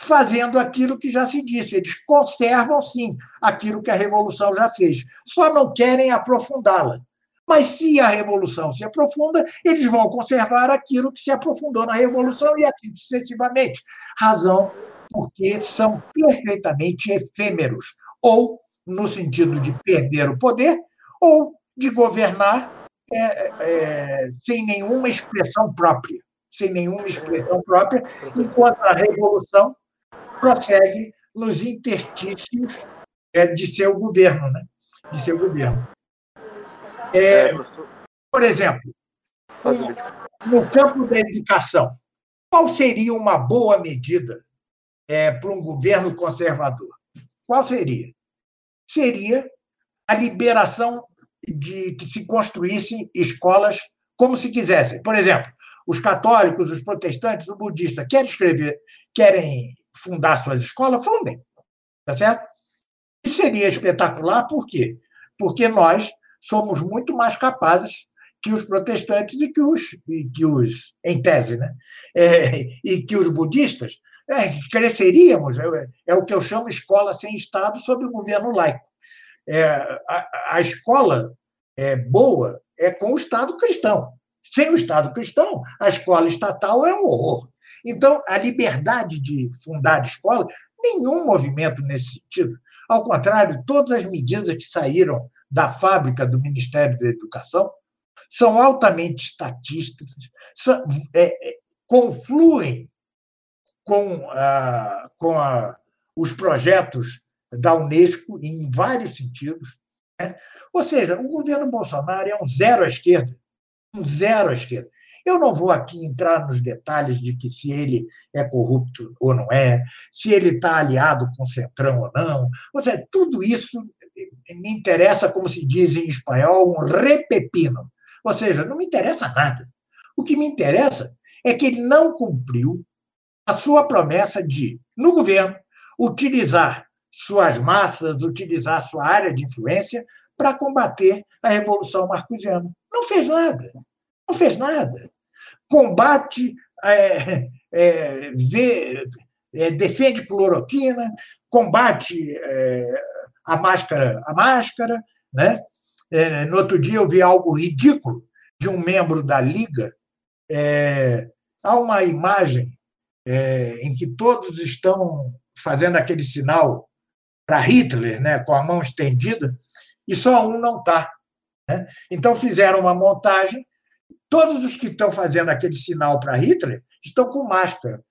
fazendo aquilo que já se disse. Eles conservam, sim, aquilo que a Revolução já fez, só não querem aprofundá-la. Mas se a revolução se aprofunda, eles vão conservar aquilo que se aprofundou na revolução e assim sucessivamente. Razão porque são perfeitamente efêmeros, ou no sentido de perder o poder, ou de governar é, é, sem nenhuma expressão própria, sem nenhuma expressão própria, enquanto a revolução prossegue nos interstícios é, de seu governo, né? de seu governo. É, é por exemplo, no campo da educação, qual seria uma boa medida é, para um governo conservador? Qual seria? Seria a liberação de que se construíssem escolas como se quisessem. Por exemplo, os católicos, os protestantes, os budistas querem escrever, querem fundar suas escolas, fundem. Tá certo? Isso seria espetacular, por quê? Porque nós somos muito mais capazes que os protestantes e que os, e que os em tese, né? É, e que os budistas, é, cresceríamos, é, é, o que eu chamo escola sem Estado sob o governo laico. É, a, a, escola é boa é com o Estado cristão. Sem o Estado cristão, a escola estatal é um horror. Então, a liberdade de fundar escola, nenhum movimento nesse sentido. Ao contrário, todas as medidas que saíram da fábrica do Ministério da Educação são altamente estatísticas, são, é, é, confluem com, a, com a, os projetos da Unesco em vários sentidos. Né? Ou seja, o governo Bolsonaro é um zero à esquerda, um zero à esquerda. Eu não vou aqui entrar nos detalhes de que se ele é corrupto ou não é, se ele está aliado com o Centrão ou não. Ou seja, tudo isso me interessa, como se diz em espanhol, um repepino. Ou seja, não me interessa nada. O que me interessa é que ele não cumpriu a sua promessa de, no governo, utilizar suas massas, utilizar sua área de influência para combater a Revolução Marcosiana. Não fez nada. Não fez nada combate, é, é, vê, é, defende cloroquina, combate é, a máscara, a máscara, né? É, no outro dia eu vi algo ridículo de um membro da Liga. É, há uma imagem em que todos estão fazendo aquele sinal para Hitler, né, com a mão estendida, e só um não está. Né? Então fizeram uma montagem Todos os que estão fazendo aquele sinal para Hitler estão com máscara.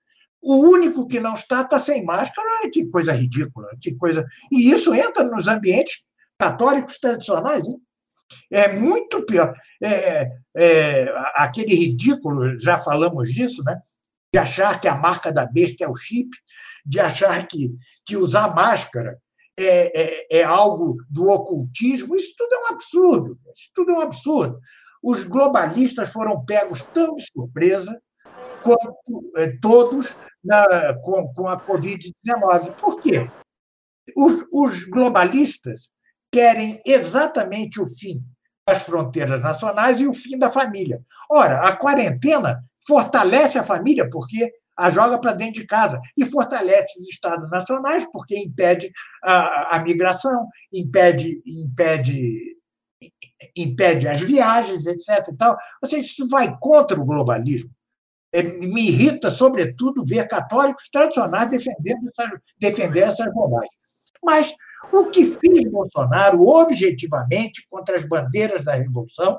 O único que não está, está sem máscara. Olha que coisa ridícula, que coisa. E isso entra nos ambientes católicos tradicionais. Hein? É muito pior. É, é, aquele ridículo, já falamos disso, né? De achar que a marca da besta é o chip, de achar que, que usar máscara é, é, é algo do ocultismo. Isso tudo é um absurdo. Isso tudo é um absurdo os globalistas foram pegos tão de surpresa quanto eh, todos na, com, com a Covid-19. Por quê? Os, os globalistas querem exatamente o fim as fronteiras nacionais e o fim da família. Ora, a quarentena fortalece a família porque a joga para dentro de casa e fortalece os estados nacionais porque impede a, a migração, impede, impede, impede as viagens, etc. E tal. Ou seja, isso vai contra o globalismo. É, me irrita, sobretudo, ver católicos tradicionais defendendo essas, defender essas bobagens. Mas o que fez Bolsonaro objetivamente contra as bandeiras da Revolução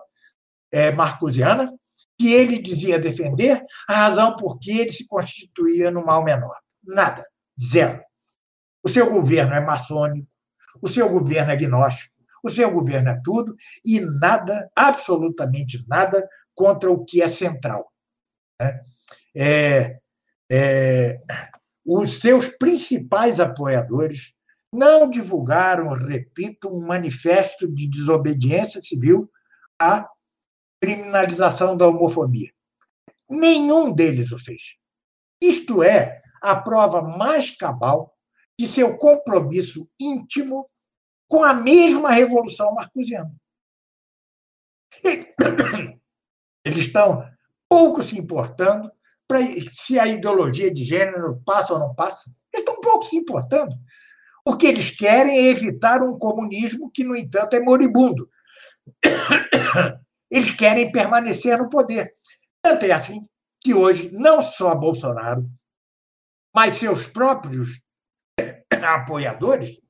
é, Marcusiana, que ele dizia defender, a razão por que ele se constituía no mal menor? Nada. Zero. O seu governo é maçônico, o seu governo é agnóstico, o seu governo é tudo, e nada, absolutamente nada, contra o que é central. Né? É, é, os seus principais apoiadores não divulgaram, repito, um manifesto de desobediência civil à criminalização da homofobia. Nenhum deles o fez. Isto é a prova mais cabal de seu compromisso íntimo com a mesma revolução marcusiana. <coughs> Eles estão pouco se importando para se a ideologia de gênero passa ou não passa. Eles estão pouco se importando. O que eles querem é evitar um comunismo que, no entanto, é moribundo. <coughs> Eles querem permanecer no poder. Tanto é assim que hoje, não só Bolsonaro, mas seus próprios <coughs> apoiadores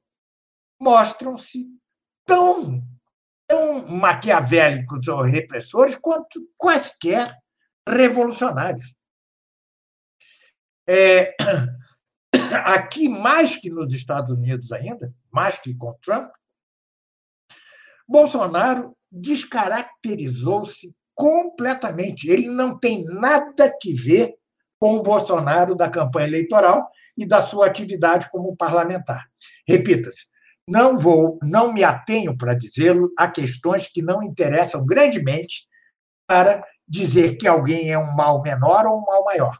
mostram-se tão, tão maquiavélicos ou repressores quanto quaisquer revolucionários. É, aqui, mais que nos Estados Unidos ainda, mais que com Trump, Bolsonaro descaracterizou-se completamente. Ele não tem nada que ver com o Bolsonaro da campanha eleitoral e da sua atividade como parlamentar. Repita-se, não vou, não me atenho para dizê-lo a questões que não interessam grandemente para dizer que alguém é um mal menor ou um mal maior.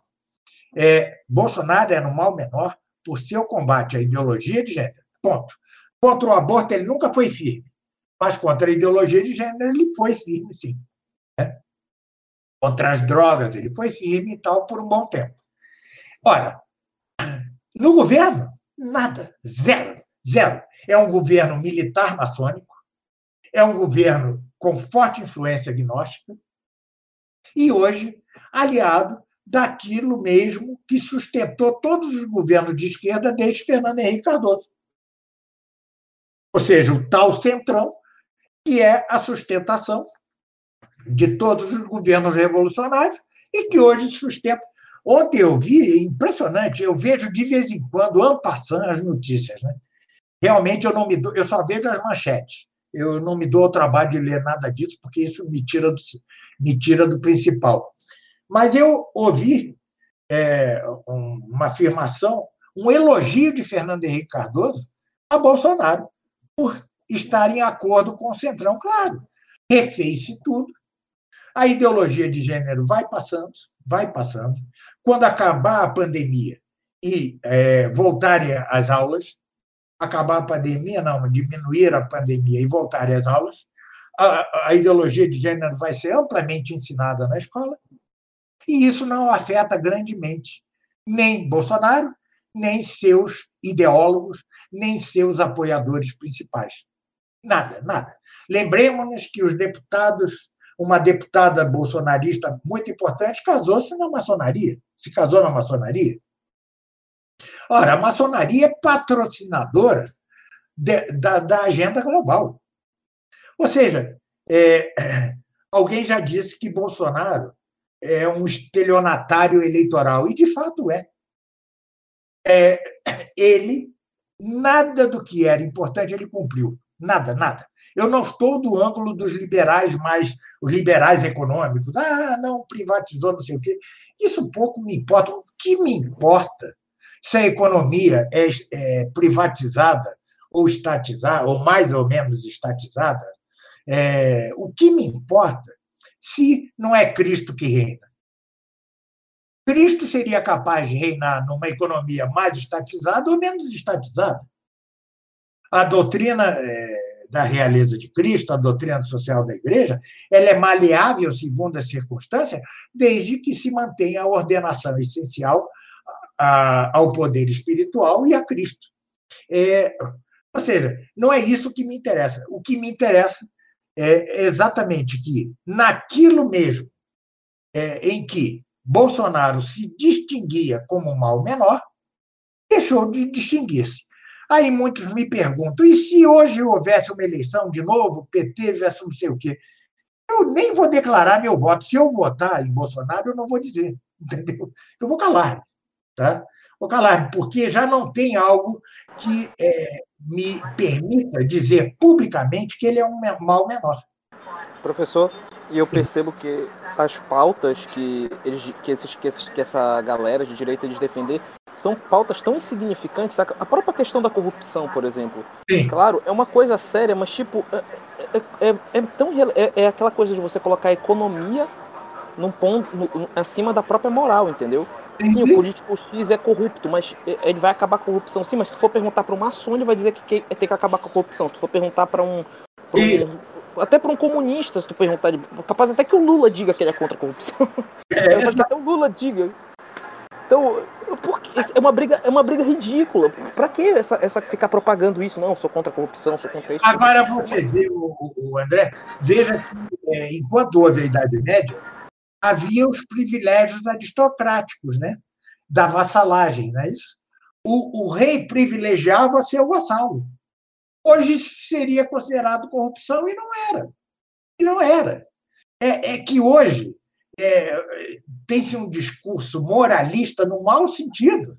É, Bolsonaro era um mal menor por seu combate à ideologia de gênero. Ponto. Contra o aborto, ele nunca foi firme, mas contra a ideologia de gênero, ele foi firme, sim. Né? Contra as drogas, ele foi firme e tal por um bom tempo. Ora, no governo, nada, zero, zero. É um governo militar maçônico, é um governo com forte influência agnóstica, e hoje aliado daquilo mesmo que sustentou todos os governos de esquerda desde Fernando Henrique Cardoso. Ou seja, o tal centrão, que é a sustentação de todos os governos revolucionários e que hoje sustenta. Ontem eu vi, é impressionante, eu vejo de vez em quando, ampassando as notícias. Né? Realmente eu não me dou, eu só vejo as manchetes. Eu não me dou o trabalho de ler nada disso, porque isso me tira do, me tira do principal. Mas eu ouvi é, uma afirmação, um elogio de Fernando Henrique Cardoso a Bolsonaro por estar em acordo com o Centrão, claro. Refez-se tudo. A ideologia de gênero vai passando, vai passando. Quando acabar a pandemia e é, voltarem às aulas, acabar a pandemia, não, diminuir a pandemia e voltarem às aulas, a, a ideologia de gênero vai ser amplamente ensinada na escola, e isso não afeta grandemente nem Bolsonaro, nem seus ideólogos, nem seus apoiadores principais. Nada, nada. Lembremos-nos que os deputados, uma deputada bolsonarista muito importante, casou-se na maçonaria, se casou na maçonaria. Ora, a maçonaria é patrocinadora de, da, da agenda global. Ou seja, é, alguém já disse que Bolsonaro é um estelionatário eleitoral, e de fato é. é. Ele, nada do que era importante, ele cumpriu. Nada, nada. Eu não estou do ângulo dos liberais mais, os liberais econômicos. Ah, não, privatizou, não sei o quê. Isso pouco me importa. O que me importa se a economia é, é privatizada ou estatizada, ou mais ou menos estatizada, é, o que me importa se não é Cristo que reina. Cristo seria capaz de reinar numa economia mais estatizada ou menos estatizada. A doutrina é, da realeza de Cristo, a doutrina social da igreja, ela é maleável segundo as circunstâncias, desde que se mantenha a ordenação essencial a, ao poder espiritual e a Cristo. É, ou seja, não é isso que me interessa. O que me interessa é exatamente que, naquilo mesmo é, em que Bolsonaro se distinguia como um mal menor, deixou de distinguir-se. Aí muitos me perguntam: e se hoje houvesse uma eleição de novo, PT versus não sei o quê? Eu nem vou declarar meu voto. Se eu votar em Bolsonaro, eu não vou dizer, <laughs> entendeu? Eu vou calar, tá? Vou calar, porque já não tem algo que é, me permita dizer publicamente que ele é um mal menor. Professor, e eu percebo que as pautas que, eles, que, esses, que, esses, que essa galera de direita eles defender são pautas tão insignificantes. A própria questão da corrupção, por exemplo. Sim. Claro, é uma coisa séria, mas tipo, é, é, é, é tão é, é, aquela coisa de você colocar a economia num ponto no, acima da própria moral, entendeu? Sim, o político X é corrupto, mas ele vai acabar com a corrupção sim, mas se tu for perguntar para uma maçom, ele vai dizer que tem que acabar com a corrupção. Se tu for perguntar para um, um até para um comunista, se tu perguntar, capaz até que o Lula diga que ele é contra a corrupção. É, <laughs> até o Lula diga. Então, é uma briga, é uma briga ridícula. Para que essa, essa ficar propagando isso? Não, sou contra a corrupção, sou contra isso. Agora você vê, o, o André, veja que é, enquanto houve a Idade Média, havia os privilégios aristocráticos, né? Da vassalagem, não é isso? O, o rei privilegiava seu vassalo. Hoje seria considerado corrupção e não era. E não era. É, é que hoje é, tem-se um discurso moralista no mau sentido,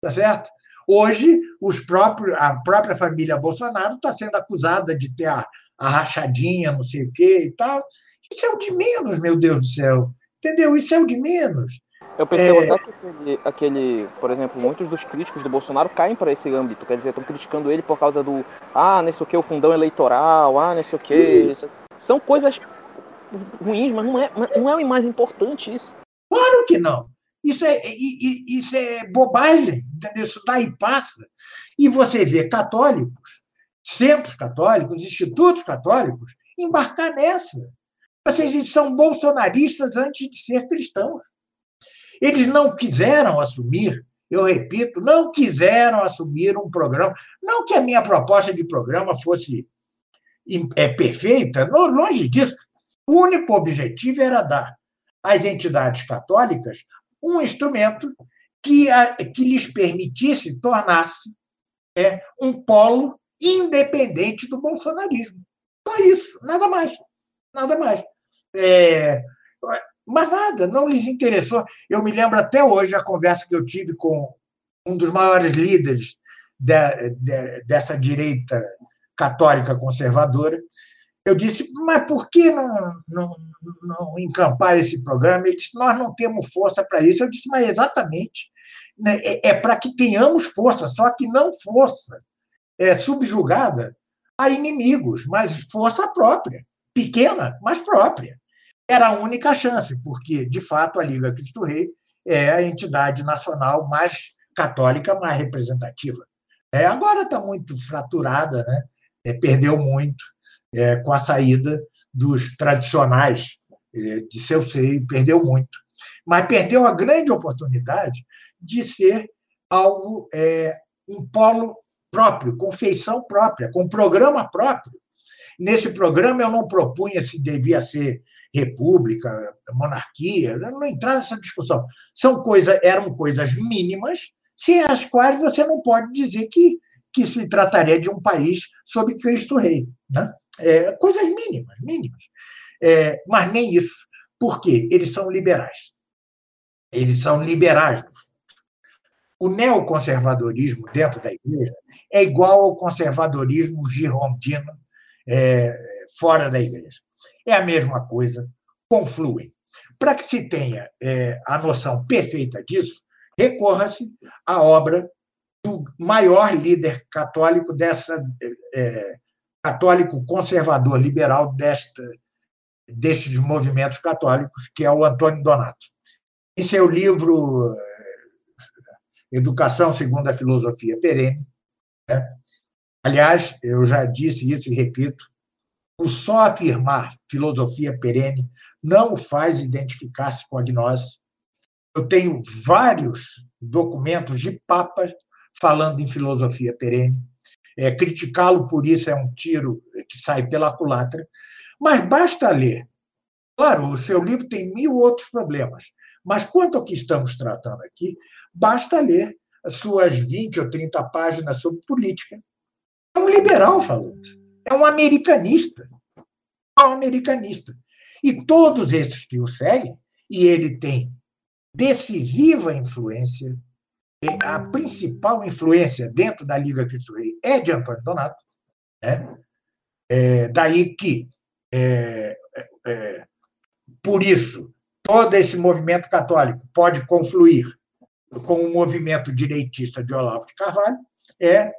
tá certo? Hoje, os próprios, a própria família Bolsonaro está sendo acusada de ter a, a rachadinha, não sei o quê e tal. Isso é o de menos, meu Deus do céu. Entendeu? Isso é o de menos. Eu percebo é... até que aquele, aquele, por exemplo, muitos dos críticos do Bolsonaro caem para esse âmbito. Quer dizer, estão criticando ele por causa do ah, nesse o que, o fundão eleitoral, ah, nesse o que. São coisas ruins, mas não é, não é o mais importante isso. Claro que não. Isso é, isso é bobagem, entendeu? Isso daí passa. E você vê católicos, centros católicos, institutos católicos, embarcar nessa. Seja, eles são bolsonaristas antes de ser cristãos. Eles não quiseram assumir, eu repito, não quiseram assumir um programa. Não que a minha proposta de programa fosse é, perfeita, longe disso. O único objetivo era dar às entidades católicas um instrumento que, a, que lhes permitisse tornar-se é, um polo independente do bolsonarismo. Só isso, nada mais. Nada mais. É, mas nada, não lhes interessou. Eu me lembro até hoje a conversa que eu tive com um dos maiores líderes de, de, dessa direita católica conservadora, eu disse, mas por que não, não, não encampar esse programa? Ele disse, nós não temos força para isso. Eu disse, mas exatamente. Né, é, é para que tenhamos força, só que não força é, subjugada a inimigos, mas força própria, pequena, mas própria. Era a única chance, porque, de fato, a Liga Cristo Rei é a entidade nacional mais católica, mais representativa. É, agora está muito fraturada, né? É, perdeu muito é, com a saída dos tradicionais é, de seu seio, perdeu muito. Mas perdeu a grande oportunidade de ser algo, é, um polo próprio, com feição própria, com programa próprio. Nesse programa eu não propunha se devia ser república, monarquia, não entrar nessa discussão. São coisas, eram coisas mínimas, sem as quais você não pode dizer que que se trataria de um país sob Cristo Rei. Né? É, coisas mínimas, mínimas. É, mas nem isso. Por quê? Eles são liberais. Eles são liberais. O neoconservadorismo dentro da igreja é igual ao conservadorismo girondino é, fora da igreja. É a mesma coisa, confluem. Para que se tenha é, a noção perfeita disso, recorra-se à obra do maior líder católico dessa é, católico conservador liberal desta destes movimentos católicos, que é o Antônio Donato. Em seu livro é, Educação segundo a Filosofia Perene, né, Aliás, eu já disse isso e repito: o só afirmar filosofia perene não o faz identificar-se com a gnose. Eu tenho vários documentos de papas falando em filosofia perene. É, Criticá-lo por isso é um tiro que sai pela culatra, mas basta ler. Claro, o seu livro tem mil outros problemas, mas quanto ao que estamos tratando aqui, basta ler as suas 20 ou 30 páginas sobre política. É um liberal falando, é um americanista. É um americanista. E todos esses que o seguem, e ele tem decisiva influência a principal influência dentro da Liga Cristo Rei é de Antônio Donato. Né? É, daí que, é, é, é, por isso, todo esse movimento católico pode confluir com o movimento direitista de Olavo de Carvalho. É,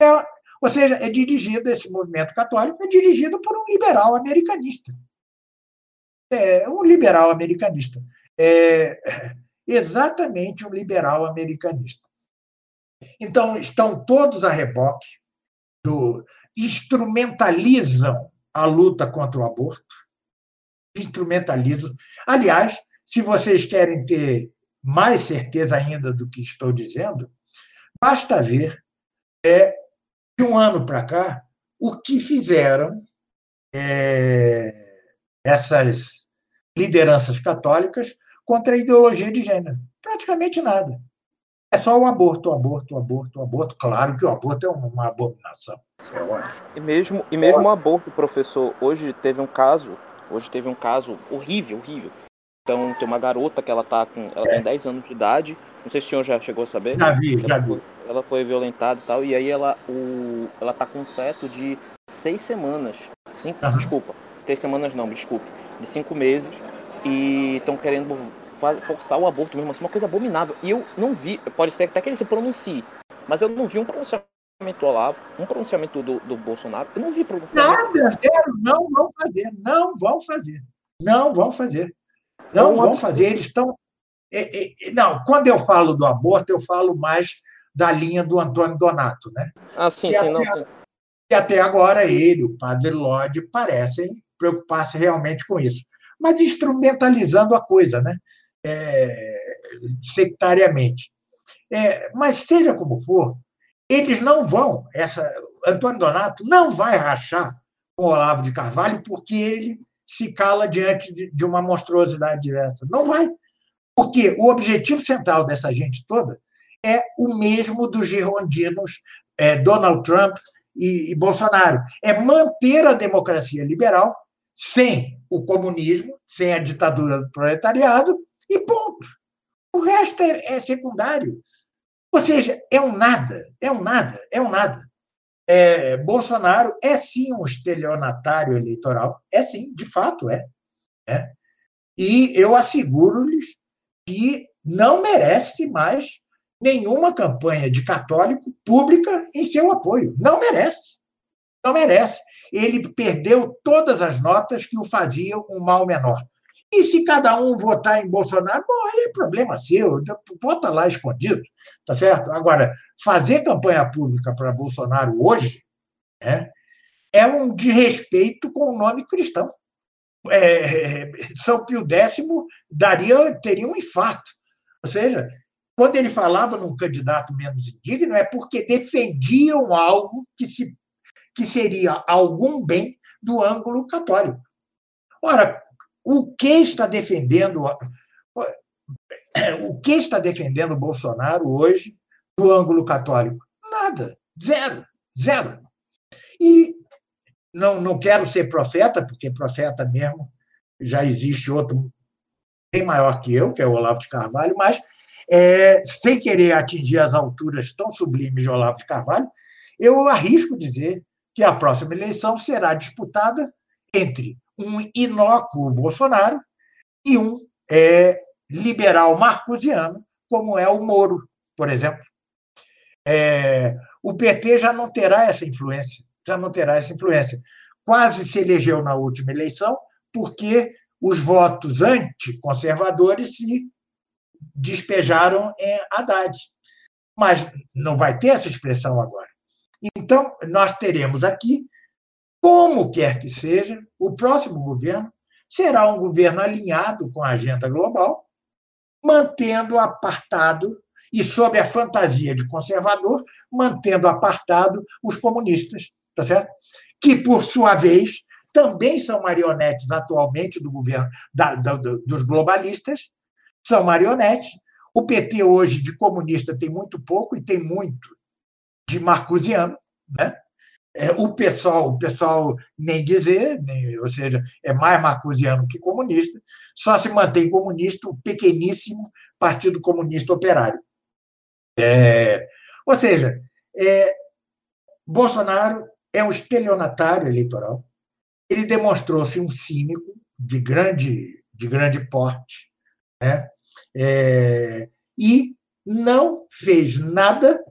é, ou seja, é dirigido, esse movimento católico é dirigido por um liberal americanista. É um liberal americanista. É, exatamente um liberal americanista. Então, estão todos a reboque, do, instrumentalizam a luta contra o aborto, instrumentalizam. Aliás, se vocês querem ter mais certeza ainda do que estou dizendo, basta ver é, de um ano para cá o que fizeram é, essas lideranças católicas contra a ideologia de gênero. Praticamente nada. É só o aborto, o aborto, o aborto, o aborto. Claro que o aborto é uma abominação. É óbvio. E mesmo, e mesmo o aborto, professor, hoje teve um caso, hoje teve um caso horrível, horrível. Então, tem uma garota que ela tá com. Ela é. tem 10 anos de idade. Não sei se o senhor já chegou a saber. Já vi, já vi. Ela foi violentada e tal. E aí ela, o, ela tá com um feto de seis semanas. Cinco, uhum. Desculpa. Três semanas não, desculpe. De cinco meses e estão querendo forçar o aborto mesmo, assim, uma coisa abominável. E eu não vi, pode ser até que ele se pronuncie, mas eu não vi um pronunciamento Olavo, um pronunciamento do, do Bolsonaro, eu não vi pronunciamento. Nada, não vão fazer, não vão fazer, não vão fazer, não é vão fazer. Eles estão. É, é, não, quando eu falo do aborto, eu falo mais da linha do Antônio Donato, né? Ah, sim, que sim, até, não. Sim. Que até agora ele, o padre Lodge, parecem preocupar-se realmente com isso mas instrumentalizando a coisa, né? É, sectariamente. É, mas seja como for, eles não vão, essa Antônio Donato não vai rachar com o Olavo de Carvalho porque ele se cala diante de, de uma monstruosidade dessa. Não vai. Porque o objetivo central dessa gente toda é o mesmo dos girondinos é, Donald Trump e, e Bolsonaro. É manter a democracia liberal sem o comunismo, sem a ditadura do proletariado, e ponto. O resto é, é secundário. Ou seja, é um nada, é um nada, é um nada. É, Bolsonaro é sim um estelionatário eleitoral, é sim, de fato é. é. E eu asseguro-lhes que não merece mais nenhuma campanha de católico pública em seu apoio. Não merece. Não merece ele perdeu todas as notas que o faziam um mal menor. E se cada um votar em Bolsonaro, bom, aí é problema seu, vota lá escondido, tá certo? Agora, fazer campanha pública para Bolsonaro hoje né, é um desrespeito com o nome cristão. É, São Pio X daria, teria um infarto. Ou seja, quando ele falava num candidato menos indigno, é porque defendiam algo que se que seria algum bem do ângulo católico. Ora, o que está defendendo o que está defendendo Bolsonaro hoje do ângulo católico? Nada, zero, zero. E não, não quero ser profeta, porque profeta mesmo já existe outro bem maior que eu, que é o Olavo de Carvalho, mas é, sem querer atingir as alturas tão sublimes de Olavo de Carvalho, eu arrisco dizer que a próxima eleição será disputada entre um inócuo Bolsonaro e um é, liberal marcosiano, como é o Moro, por exemplo. É, o PT já não terá essa influência, já não terá essa influência. Quase se elegeu na última eleição porque os votos anticonservadores se despejaram em Haddad. Mas não vai ter essa expressão agora. Então, nós teremos aqui, como quer que seja, o próximo governo será um governo alinhado com a agenda global, mantendo apartado e sob a fantasia de conservador, mantendo apartado os comunistas, tá certo? Que por sua vez também são marionetes atualmente do governo da, da, dos globalistas, são marionetes. O PT hoje de comunista tem muito pouco e tem muito de marcusiano, né? É, o pessoal, o pessoal nem dizer, nem, ou seja, é mais marcusiano que comunista, só se mantém comunista o pequeníssimo Partido Comunista Operário. É, ou seja, é, Bolsonaro é um estelionatário eleitoral, ele demonstrou-se um cínico de grande, de grande porte, né? É, e não fez nada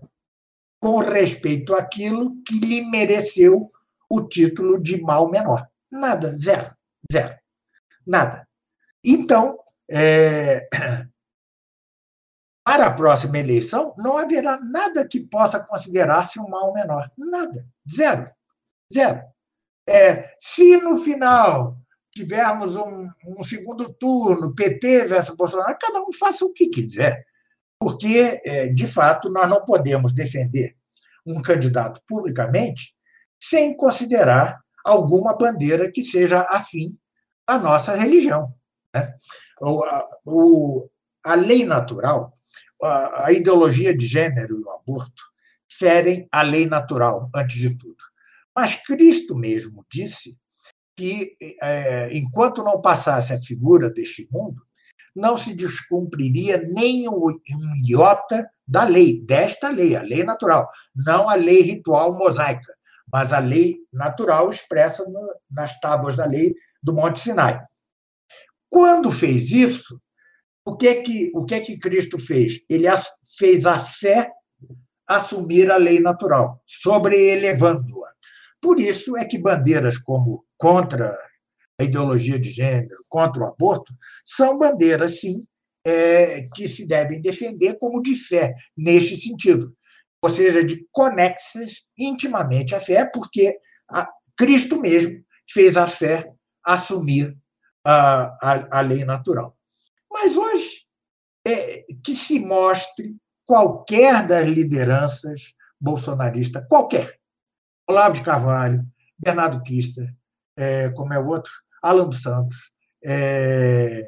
com respeito àquilo que lhe mereceu o título de mal menor. Nada, zero, zero, nada. Então, é, <clears throat> para a próxima eleição, não haverá nada que possa considerar-se um mal menor. Nada, zero, zero. É, se no final tivermos um, um, segundo turno, PT versus Bolsonaro, cada um faça o que quiser, porque, é, de fato, nós não podemos defender um candidato publicamente sem considerar alguma bandeira que seja afim à nossa religião. Né? O, a, o, a lei natural, a, a ideologia de gênero e o aborto ferem a lei natural, antes de tudo. Mas Cristo mesmo disse que, é, enquanto não passasse a figura deste mundo, não se descumpriria nem um iota da lei, desta lei, a lei natural, não a lei ritual mosaica, mas a lei natural expressa no, nas tábuas da lei do Monte Sinai. Quando fez isso, o que é que, o que, é que Cristo fez? Ele fez a fé assumir a lei natural, sobreelevando-a. Por isso é que bandeiras como contra a ideologia de gênero, contra o aborto, são bandeiras, sim, é, que se devem defender como de fé, neste sentido. Ou seja, de conexas intimamente à fé, porque a, Cristo mesmo fez a fé assumir a, a, a lei natural. Mas hoje, é, que se mostre qualquer das lideranças bolsonaristas, qualquer, Olavo de Carvalho, Bernardo Kister, é, como é o outro, Alan dos Santos, é,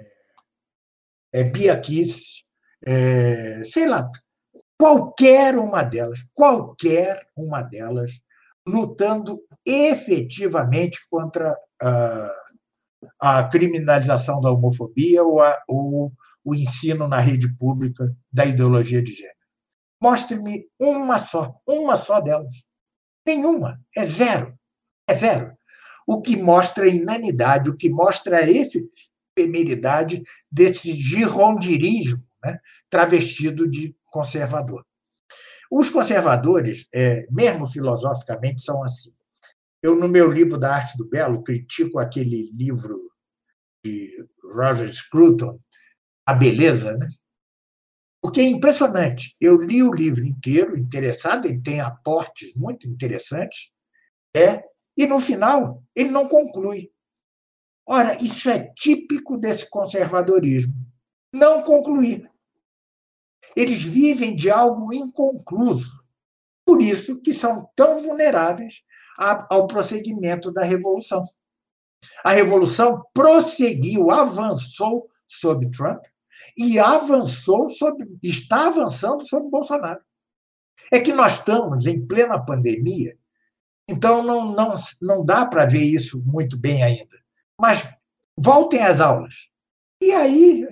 é, Bia Kiss, é, sei lá, qualquer uma delas, qualquer uma delas, lutando efetivamente contra a, a criminalização da homofobia ou, a, ou o ensino na rede pública da ideologia de gênero. Mostre-me uma só, uma só delas. Nenhuma. É zero. É zero. O que mostra a inanidade, o que mostra a efemeridade desse girondirismo né, travestido de conservador. Os conservadores, é, mesmo filosoficamente, são assim. Eu, no meu livro da Arte do Belo, critico aquele livro de Roger Scruton, A Beleza, né? Porque é impressionante. Eu li o livro inteiro, interessado, ele tem aportes muito interessantes, é, e no final ele não conclui. Ora, isso é típico desse conservadorismo. Não concluir. Eles vivem de algo inconcluso. Por isso que são tão vulneráveis ao prosseguimento da revolução. A revolução prosseguiu, avançou sob Trump, e avançou sobre, está avançando sobre Bolsonaro. É que nós estamos em plena pandemia, então não, não, não dá para ver isso muito bem ainda. Mas voltem às aulas. E aí,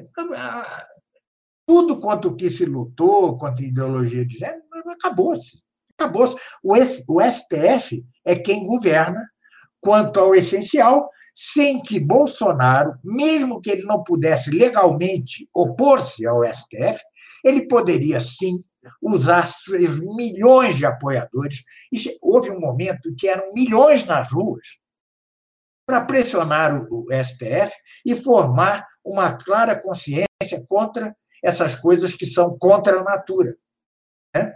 tudo quanto que se lutou contra ideologia de gênero, acabou-se. Acabou-se. O STF é quem governa quanto ao essencial sem que Bolsonaro, mesmo que ele não pudesse legalmente opor-se ao STF, ele poderia sim usar seus milhões de apoiadores. E houve um momento em que eram milhões nas ruas para pressionar o STF e formar uma clara consciência contra essas coisas que são contra a natura. Né?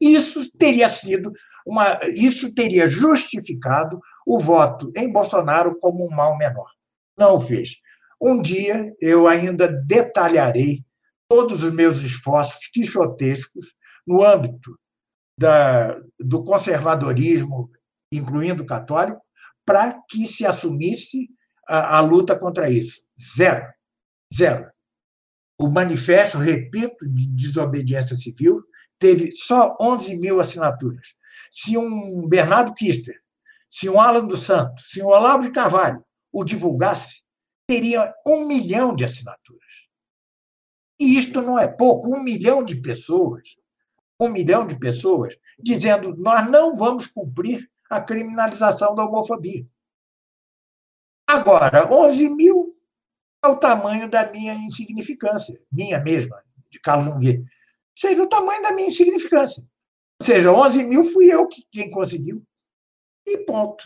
Isso teria sido uma, isso teria justificado o voto em Bolsonaro como um mal menor. Não o fez. Um dia eu ainda detalharei todos os meus esforços quixotescos no âmbito da, do conservadorismo, incluindo o católico, para que se assumisse a, a luta contra isso. Zero. Zero. O manifesto, repito, de desobediência civil teve só 11 mil assinaturas. Se um Bernardo Kister, se um Alan dos Santos, se um Olavo de Carvalho o divulgasse, teria um milhão de assinaturas. E isto não é pouco, um milhão de pessoas, um milhão de pessoas dizendo nós não vamos cumprir a criminalização da homofobia. Agora, 11 mil é o tamanho da minha insignificância, minha mesma, de Carlos Junguet. Seja o tamanho da minha insignificância. Seja, 11 mil fui eu que, quem conseguiu. E ponto.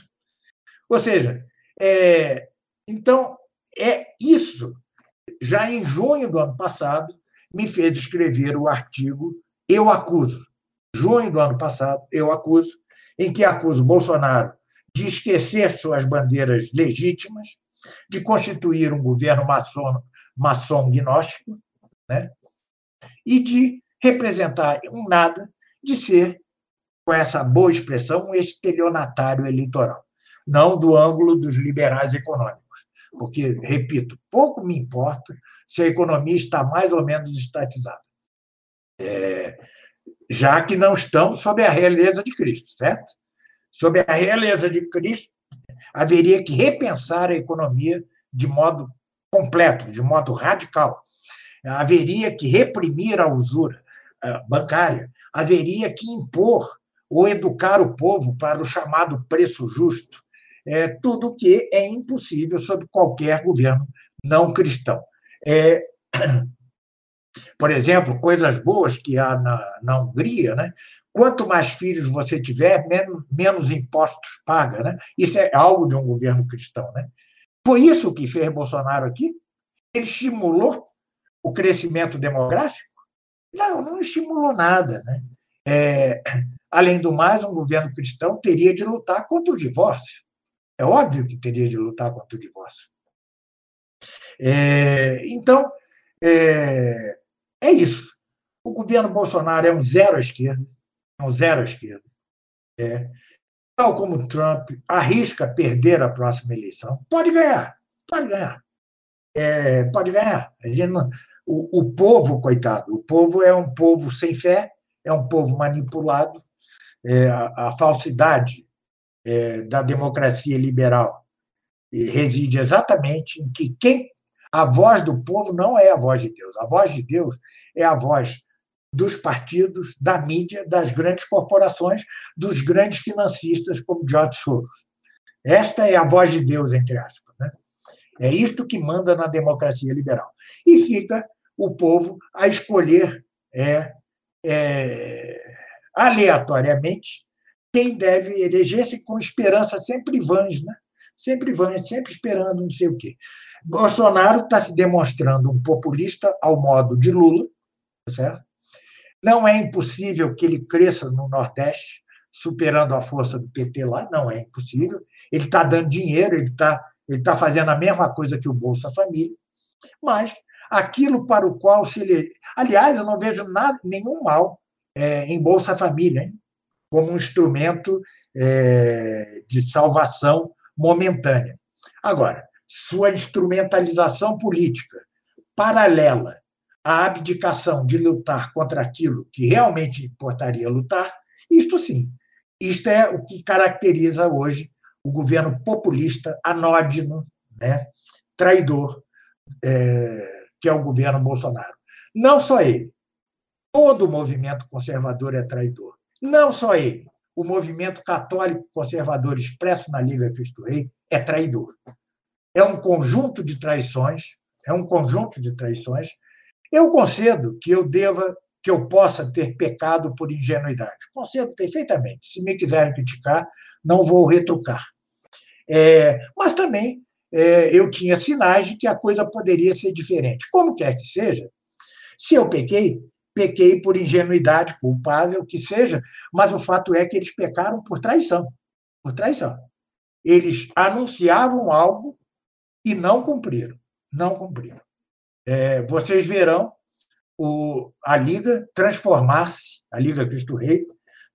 Ou seja, é, então, é isso. Já em junho do ano passado, me fez escrever o artigo Eu Acuso. Junho do ano passado, Eu Acuso, em que acuso Bolsonaro de esquecer suas bandeiras legítimas, de constituir um governo maçom, maçom gnóstico, né? e de representar um nada, de ser, com essa boa expressão, um estelionatário eleitoral, não do ângulo dos liberais econômicos. Porque, repito, pouco me importa se a economia está mais ou menos estatizada. É, já que não estamos sob a realeza de Cristo, certo? Sob a realeza de Cristo, haveria que repensar a economia de modo completo, de modo radical. Haveria que reprimir a usura bancária, haveria que impor ou educar o povo para o chamado preço justo, é, tudo que é impossível sob qualquer governo não cristão. É, por exemplo, coisas boas que há na, na Hungria, né? Quanto mais filhos você tiver, menos, menos impostos paga, né? Isso é algo de um governo cristão, né? Foi isso que fez Bolsonaro aqui? Ele estimulou o crescimento demográfico? Não, não estimulou nada, né? É, além do mais, um governo cristão teria de lutar contra o divórcio. É óbvio que teria de lutar contra o divórcio. É, então, é, é isso. O governo Bolsonaro é um zero à esquerda, é um zero à esquerda. É. Tal como Trump arrisca perder a próxima eleição, pode ganhar, pode ganhar. É, pode ganhar. Não, o, o povo, coitado, o povo é um povo sem fé, é um povo manipulado, é, a, a, falsidade é, da democracia liberal reside exatamente em que quem a voz do povo não é a voz de Deus. A voz de Deus é a voz dos partidos, da mídia, das grandes corporações, dos grandes financistas como George Soros. Esta é a voz de Deus, entre aspas. Né? É isto que manda na democracia liberal. E fica o povo a escolher é, é, aleatoriamente quem deve eleger-se com esperança sempre vãs, né? sempre vãs, sempre esperando não sei o quê. Bolsonaro está se demonstrando um populista ao modo de Lula, certo? Não é impossível que ele cresça no Nordeste, superando a força do PT lá, não é impossível. Ele está dando dinheiro, ele está ele tá fazendo a mesma coisa que o Bolsa Família, mas aquilo para o qual se ele. Aliás, eu não vejo nada, nenhum mal é, em Bolsa Família, hein? como um instrumento é, de salvação momentânea. Agora, sua instrumentalização política paralela à abdicação de lutar contra aquilo que realmente importaria lutar, isto sim, isto é o que caracteriza hoje o governo populista, anódino, né, traidor, é, que é o governo Bolsonaro. Não só ele, todo o movimento conservador é traidor. Não só ele, o movimento católico conservador expresso na Liga Cristo Rei é traidor. É um conjunto de traições, é um conjunto de traições. Eu concedo que eu deva, que eu possa ter pecado por ingenuidade. Concedo perfeitamente. Se me quiserem criticar, não vou retrucar. É, mas também é, eu tinha sinais de que a coisa poderia ser diferente. Como quer que seja, se eu pequei, pequei por ingenuidade, culpável que seja, mas o fato é que eles pecaram por traição. Por traição. Eles anunciavam algo e não cumpriram. Não cumpriram. É, vocês verão o, a Liga transformar-se, a Liga Cristo Rei,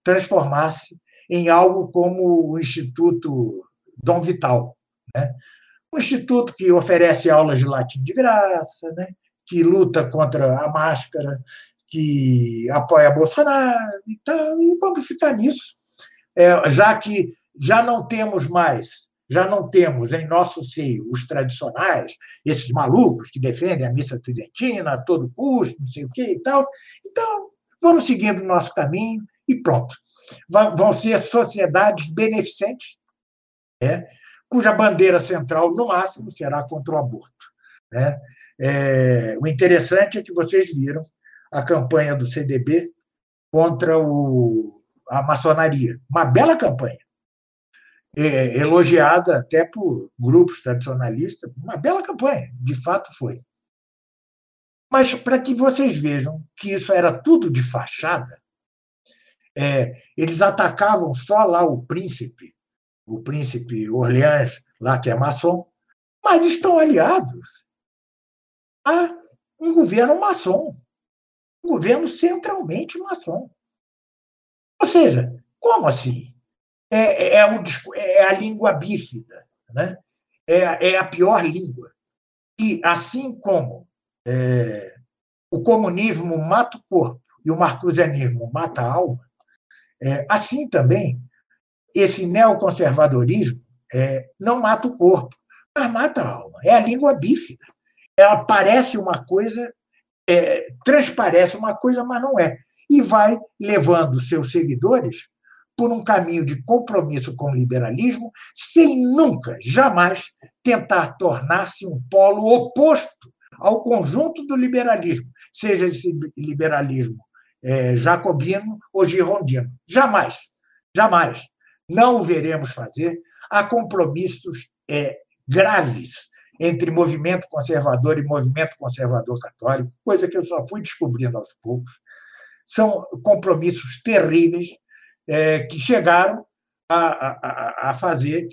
transformar-se em algo como o Instituto Dom Vital. Né? Um instituto que oferece aulas de latim de graça, né? que luta contra a máscara, que apoia Bolsonaro e tal, e vamos ficar nisso. É, já que já não temos mais, já não temos em nosso seio os tradicionais, esses malucos que defendem a missa tridentina a todo custo, não sei o quê e tal. Então, vamos seguindo o nosso caminho e pronto. Vão ser sociedades beneficentes, né, cuja bandeira central, no máximo, será contra o aborto. Né? É, o interessante é que vocês viram a campanha do CDB contra o, a maçonaria. Uma bela campanha. É, elogiada até por grupos tradicionalistas. Uma bela campanha, de fato foi. Mas para que vocês vejam que isso era tudo de fachada, é, eles atacavam só lá o príncipe, o príncipe Orleans, lá que é maçom, mas estão aliados a um governo maçom um governo centralmente maçom. Ou seja, como assim? É, é, o, é a língua bífida, né? é, é a pior língua. E assim como é, o comunismo mata o corpo e o marcusianismo mata a alma, é, assim também esse neoconservadorismo é, não mata o corpo, mas mata a alma. É a língua bífida. Ela parece uma coisa é, transparece uma coisa, mas não é. E vai levando seus seguidores por um caminho de compromisso com o liberalismo, sem nunca, jamais, tentar tornar-se um polo oposto ao conjunto do liberalismo, seja esse liberalismo é, jacobino ou girondino. Jamais, jamais. Não o veremos fazer. Há compromissos é, graves entre movimento conservador e movimento conservador católico, coisa que eu só fui descobrindo aos poucos. São compromissos terríveis é, que chegaram a, a, a fazer,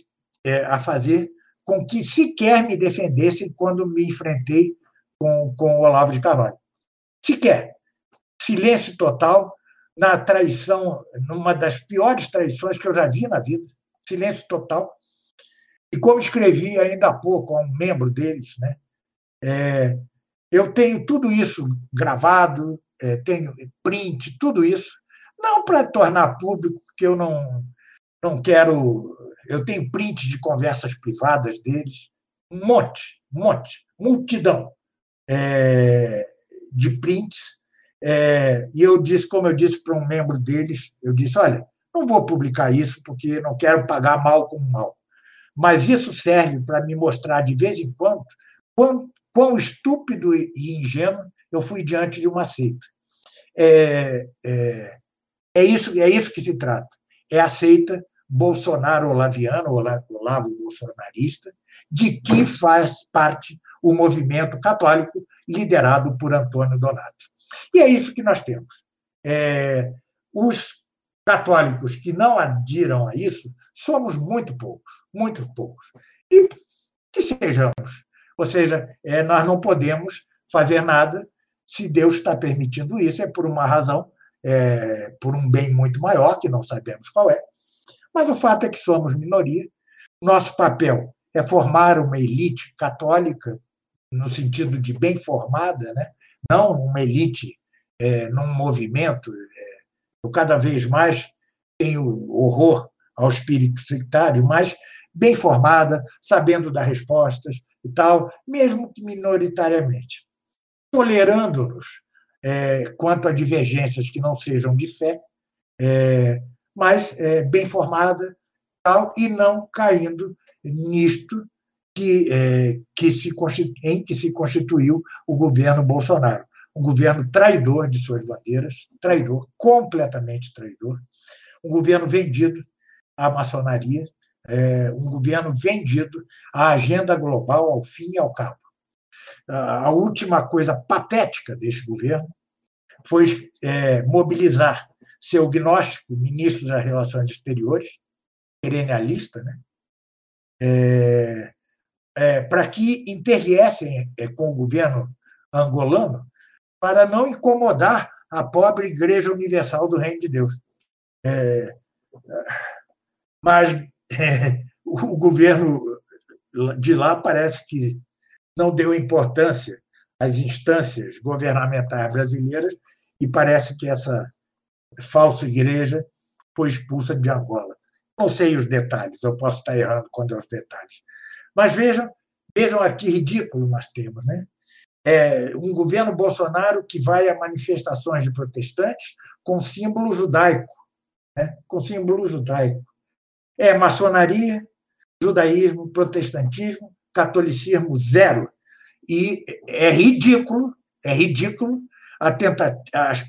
é, a fazer com que sequer me defendessem quando me enfrentei com, com o Olavo de Carvalho. Sequer. Silêncio total na traição, numa das piores traições que eu já vi na vida. Silêncio total. E como escrevi ainda há pouco a um membro deles, né, é, eu tenho tudo isso gravado, é, tenho print, tudo isso, não para tornar público, porque eu não, não quero. Eu tenho print de conversas privadas deles, um monte, um monte, multidão é, de prints. É, e eu disse, como eu disse para um membro deles, eu disse: olha, não vou publicar isso porque não quero pagar mal com mal mas isso serve para me mostrar de vez em quando quão, quão estúpido e ingênuo eu fui diante de uma seita. É, é, é, isso, é isso que se trata. É a seita Bolsonaro-olaviana, Olavo bolsonarista, de que faz parte o movimento católico liderado por Antônio Donato. E é isso que nós temos. É, os católicos que não adiram a isso somos muito poucos, muito poucos. E que sejamos. Ou seja, é, nós não podemos fazer nada se Deus está permitindo isso, é por uma razão, é, por um bem muito maior, que não sabemos qual é. Mas o fato é que somos minoria. Nosso papel é formar uma elite católica, no sentido de bem formada, né? não uma elite é, num movimento. É, eu cada vez mais tenho horror ao espírito sectário, mas bem formada, sabendo dar respostas e tal, mesmo que minoritariamente. Tolerando-nos é, quanto a divergências que não sejam de fé, é, mas é, bem formada tal, e não caindo nisto que, é, que se, em que se constituiu o governo Bolsonaro. Um governo traidor de suas bandeiras, traidor, completamente traidor, um governo vendido à maçonaria, é, um governo vendido à agenda global, ao fim e ao cabo. A última coisa patética deste governo foi é, mobilizar seu gnóstico, ministro das Relações Exteriores, perennialista, né? É, é, para que interviessem é, com o governo angolano para não incomodar a pobre Igreja Universal do Reino de Deus. É, mas <laughs> o governo de lá parece que não deu importância às instâncias governamentais brasileiras e parece que essa falsa igreja foi expulsa de Angola. Não sei os detalhes, eu posso estar errando quando é os detalhes. Mas vejam, vejam aqui ridículo nós temos, né? É um governo Bolsonaro que vai a manifestações de protestantes com símbolo judaico, né? com símbolo judaico. É maçonaria, judaísmo, protestantismo, catolicismo zero. E é ridículo, é ridículo tenta,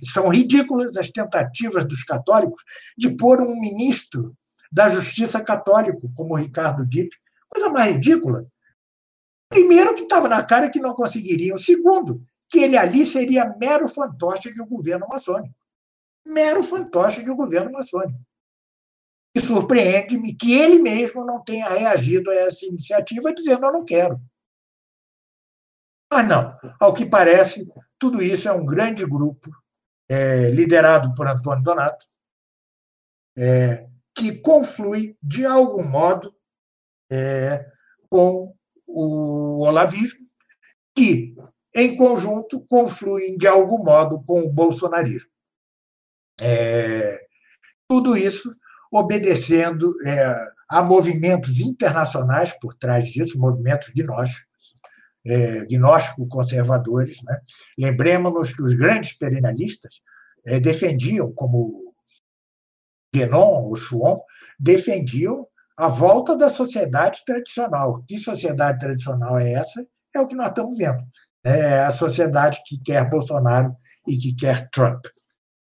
são ridículas as tentativas dos católicos de pôr um ministro da Justiça católico, como Ricardo Dipp. Coisa mais ridícula. Primeiro, que estava na cara que não conseguiriam. Segundo, que ele ali seria mero fantoche de um governo maçônico. Mero fantoche de um governo maçônico. Surpreende-me que ele mesmo não tenha reagido a essa iniciativa dizendo: eu não quero. Mas não, ao que parece, tudo isso é um grande grupo, é, liderado por Antônio Donato, é, que conflui, de algum modo, é, com o olavismo, que, em conjunto, confluem, de algum modo, com o bolsonarismo. É, tudo isso obedecendo é, a movimentos internacionais por trás disso, movimentos gnósticos, é, gnóstico-conservadores. Né? Lembremos-nos que os grandes perennialistas é, defendiam, como Guénon ou Chuon, defendiam a volta da sociedade tradicional. Que sociedade tradicional é essa? É o que nós estamos vendo. É a sociedade que quer Bolsonaro e que quer Trump.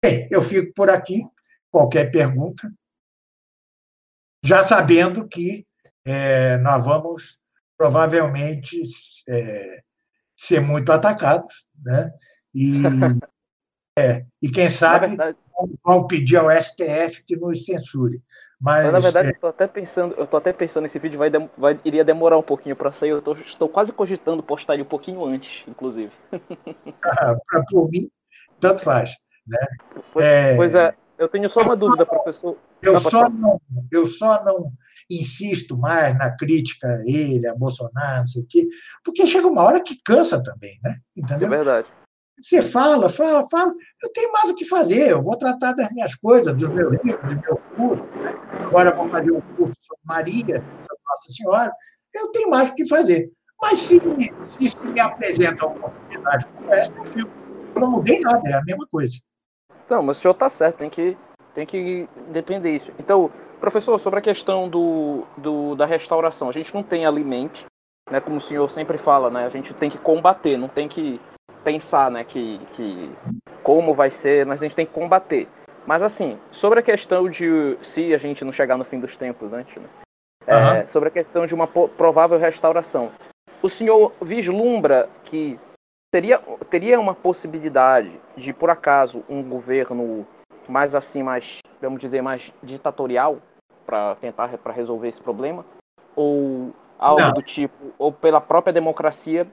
Bem, eu fico por aqui. Qualquer pergunta, já sabendo que é, nós vamos provavelmente é, ser muito atacados, né? E, <laughs> é, e quem sabe verdade... vão pedir ao STF que nos censure. Mas, Mas na verdade, é... eu estou até pensando, eu tô até pensando esse vídeo vai, vai iria demorar um pouquinho para sair. Eu tô, estou quase cogitando postar ele um pouquinho antes, inclusive. <laughs> Ah, para por mim, tanto faz, né? Pois é, pois é eu tenho só uma dúvida, professor. Eu só não, eu só não insisto mais na crítica a ele, a Bolsonaro, não sei o quê, porque chega uma hora que cansa também, né? Entendeu? É verdade. Você fala, fala, fala, eu tenho mais o que fazer, eu vou tratar das minhas coisas, dos meus livros, dos meus cursos. Né? Agora vou fazer um curso sobre Maria, sobre Nossa Senhora, eu tenho mais o que fazer. Mas se se, se me apresenta uma oportunidade como essa, eu, eu não mudei nada, é a mesma coisa. Não, mas o senhor está certo, tem que, tem que depender disso. Então, Professor, sobre a questão do, do, da restauração, a gente não tem alimente, né, como o senhor sempre fala, né, a gente tem que combater, não tem que pensar né, que, que como vai ser, mas a gente tem que combater. Mas assim, sobre a questão de se a gente não chegar no fim dos tempos antes, né, uhum. é, sobre a questão de uma provável restauração, o senhor vislumbra que teria, teria uma possibilidade de, por acaso, um governo mais assim, mais, vamos dizer, mais ditatorial para tentar para resolver esse problema? Ou algo não. do tipo, ou pela própria democracia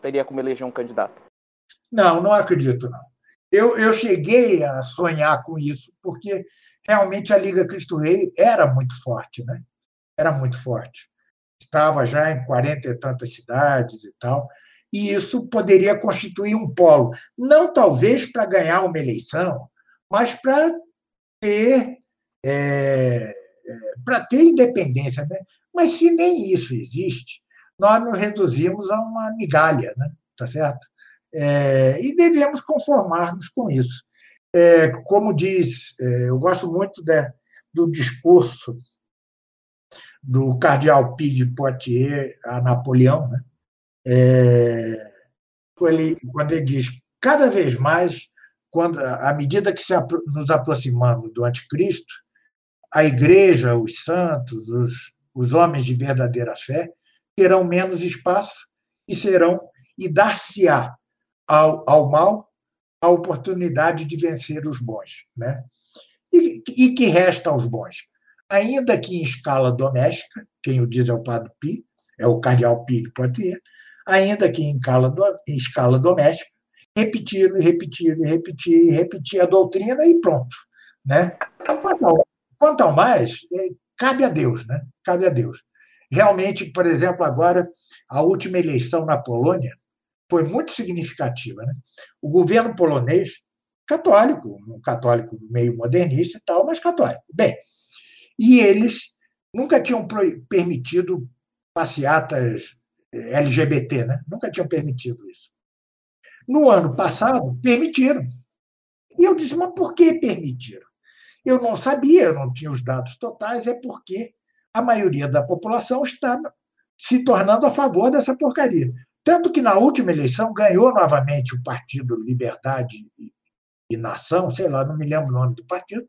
teria como eleger um candidato? Não, não acredito, não. Eu, eu cheguei a sonhar com isso, porque realmente a Liga Cristo Rei era muito forte, né? Era muito forte. Estava já em quarenta e tantas cidades e tal, e isso poderia constituir um polo, não talvez para ganhar uma eleição, mas para ter é, é, para ter independência, né? Mas se nem isso existe, nós nos reduzimos a uma migalha, né? Tá certo? É, e devemos conformar-nos com isso. É, como diz, é, eu gosto muito de, do discurso do cardeal Pie de Poitiers a Napoleão, né? É, ele, quando ele diz cada vez mais quando, à medida que nos aproximamos do anticristo, a igreja, os santos, os, os homens de verdadeira fé, terão menos espaço e serão e dar-se-á ao, ao mal a oportunidade de vencer os bons. Né? E, e que resta aos bons? Ainda que em escala doméstica, quem o diz é o Padre Pi, é o Cardeal Pi de Poitiers, ainda que em escala, em escala doméstica, repetir e repetir e repetir repetir a doutrina e pronto. Né? Quanto, ao, quanto ao mais, é, cabe a Deus, né? cabe a Deus. Realmente, por exemplo, agora, a última eleição na Polônia foi muito significativa. Né? O governo polonês, católico, um católico meio modernista e tal, mas católico. Bem, e eles nunca tinham permitido passeatas LGBT, né? nunca tinham permitido isso. No ano passado, permitiram. E eu disse, mas por que permitiram? Eu não sabia, eu não tinha os dados totais, é porque a maioria da população está se tornando a favor dessa porcaria. Tanto que na última eleição ganhou novamente o Partido Liberdade e Nação, sei lá, não me lembro o nome do partido,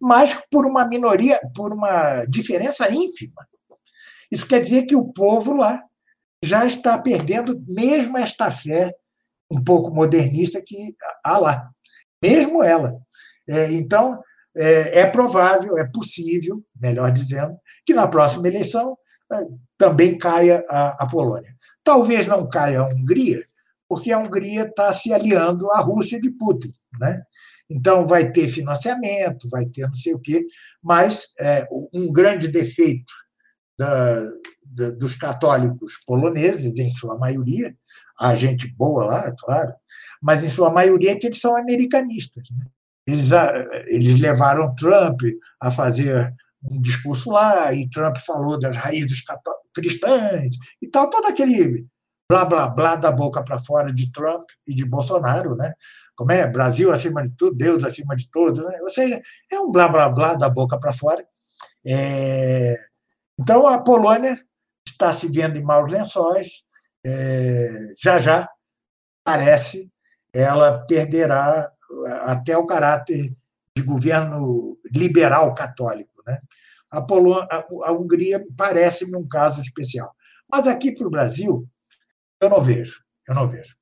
mas por uma minoria, por uma diferença ínfima. Isso quer dizer que o povo lá já está perdendo mesmo esta fé um pouco modernista que há lá, mesmo ela. É, então, é, é, provável, é possível, melhor dizendo, que na próxima eleição é, também caia a, a, Polônia. Talvez não caia a Hungria, porque a Hungria está se aliando à Rússia de Putin. Né? Então, vai ter financiamento, vai ter não sei o quê, mas é, um grande defeito da, da, dos católicos poloneses, em sua maioria, há gente boa lá, claro, mas em sua maioria é que eles são americanistas. Né? Eles, eles levaram Trump a fazer um discurso lá, e Trump falou das raízes cristãs e tal, todo aquele blá blá blá da boca para fora de Trump e de Bolsonaro, né? Como é? Brasil acima de tudo, Deus acima de todos, né? Ou seja, é um blá blá blá da boca para fora. É... Então a Polônia está se vendo em maus lençóis, é... já já parece ela perderá até o caráter de governo liberal católico. Né? A, Polônia, a, Hungria parece-me um caso especial. Mas aqui para o Brasil, eu não vejo. Eu não vejo.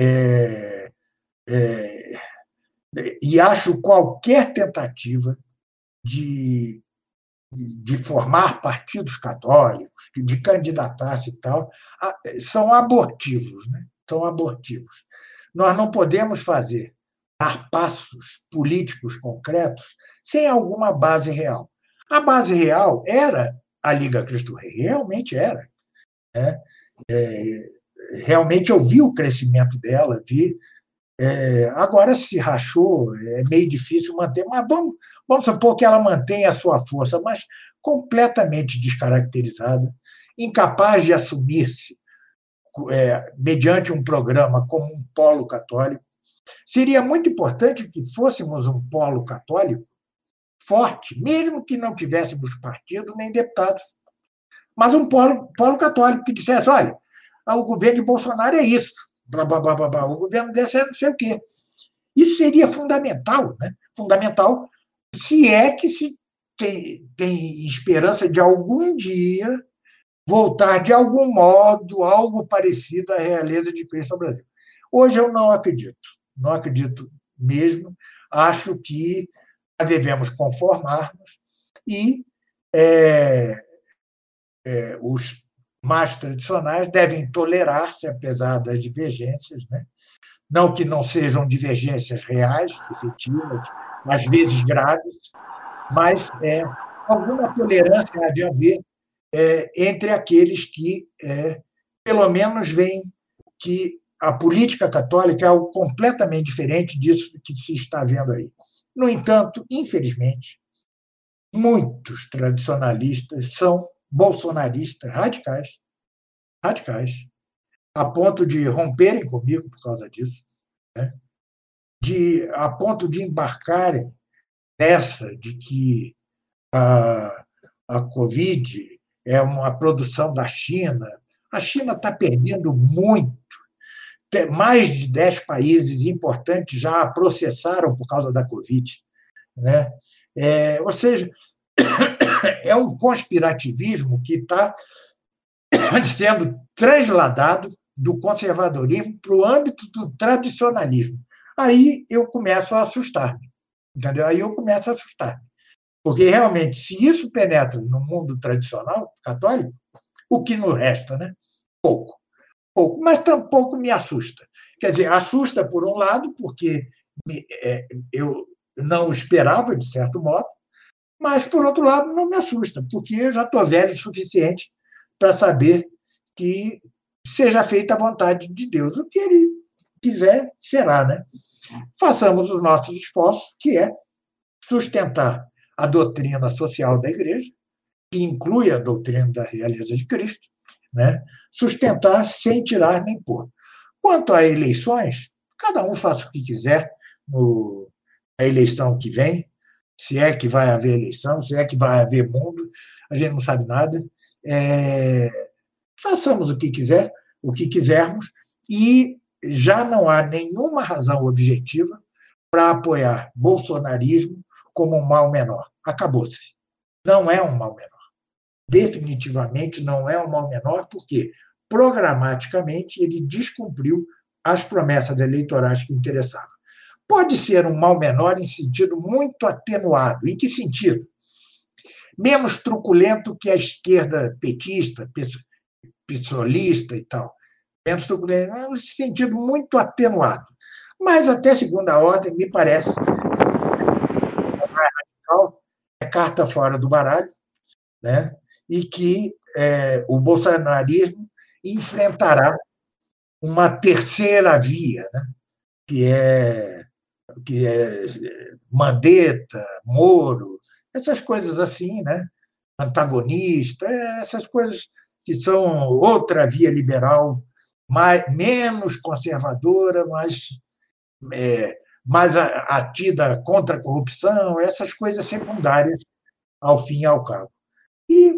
É, é, e acho qualquer tentativa de, de formar partidos católicos, de candidatar-se e tal, são abortivos. Né? São abortivos. Nós não podemos fazer dar passos políticos concretos sem alguma base real. A base real era a Liga Cristo Rei, realmente era. Né? É, realmente eu vi o crescimento dela, vi. É, agora se rachou, é meio difícil manter, mas vamos, vamos supor que ela mantenha a sua força, mas completamente descaracterizada, incapaz de assumir-se é, mediante um programa como um polo católico, Seria muito importante que fôssemos um polo católico forte, mesmo que não tivéssemos partido nem deputados, mas um polo, polo católico que dissesse: olha, o governo de Bolsonaro é isso, blá, blá, blá, blá, o governo desse é não sei o quê. Isso seria fundamental, né? fundamental, se é que se tem, tem esperança de algum dia voltar de algum modo algo parecido à realeza de Cristo ao Brasil. Hoje eu não acredito não acredito mesmo. Acho que devemos conformar-nos e é, é, os mais tradicionais devem tolerar-se, apesar das divergências, né? não que não sejam divergências reais, efetivas, às vezes graves, mas é, alguma tolerância há de haver é, entre aqueles que, é, pelo menos, veem que a política católica é algo completamente diferente disso que se está vendo aí. No entanto, infelizmente, muitos tradicionalistas são bolsonaristas radicais, radicais, a ponto de romperem comigo por causa disso, né? de, a ponto de embarcarem nessa de que a, a Covid é uma produção da China. A China está perdendo muito mais de 10 países importantes já processaram por causa da Covid. Né? É, ou seja, é um conspirativismo que está <coughs> sendo transladado do conservadorismo para o âmbito do tradicionalismo. aí eu começo a assustar-me. Entendeu? Aí eu começo a assustar-me. Porque realmente, se isso penetra no mundo tradicional católico, o que nos resta, né? Pouco. Pouco, mas tampouco me assusta. Quer dizer, assusta por um lado, porque me, é, eu não esperava, de certo modo, mas, por outro lado, não me assusta, porque eu já estou velho o suficiente para saber que seja feita a vontade de Deus. O que ele quiser, será, né? Façamos os nossos esforços, que é sustentar a doutrina social da Igreja, que inclui a doutrina da realeza de Cristo, né? sustentar sem tirar nem pôr. Quanto a eleições, cada um faça o que quiser no, na eleição que vem, se é que vai haver eleição, se é que vai haver mundo, a gente não sabe nada. É, façamos o que quiser, o que quisermos, e já não há nenhuma razão objetiva para apoiar bolsonarismo como um mal menor. Acabou-se. Não é um mal menor. Definitivamente não é um mal menor, porque programaticamente ele descumpriu as promessas eleitorais que interessavam. Pode ser um mal menor em sentido muito atenuado. Em que sentido? Menos truculento que a esquerda petista, pissolista e tal. Menos truculento, em sentido muito atenuado. Mas, até segunda ordem, me parece é carta fora do baralho, né? e que é, o bolsonarismo enfrentará uma terceira via, né? que é que é Mandetta, Moro, essas coisas assim, né? antagonista, é, essas coisas que são outra via liberal, mais, menos conservadora, mas é, mais atida contra a corrupção, essas coisas secundárias, ao fim e ao cabo. E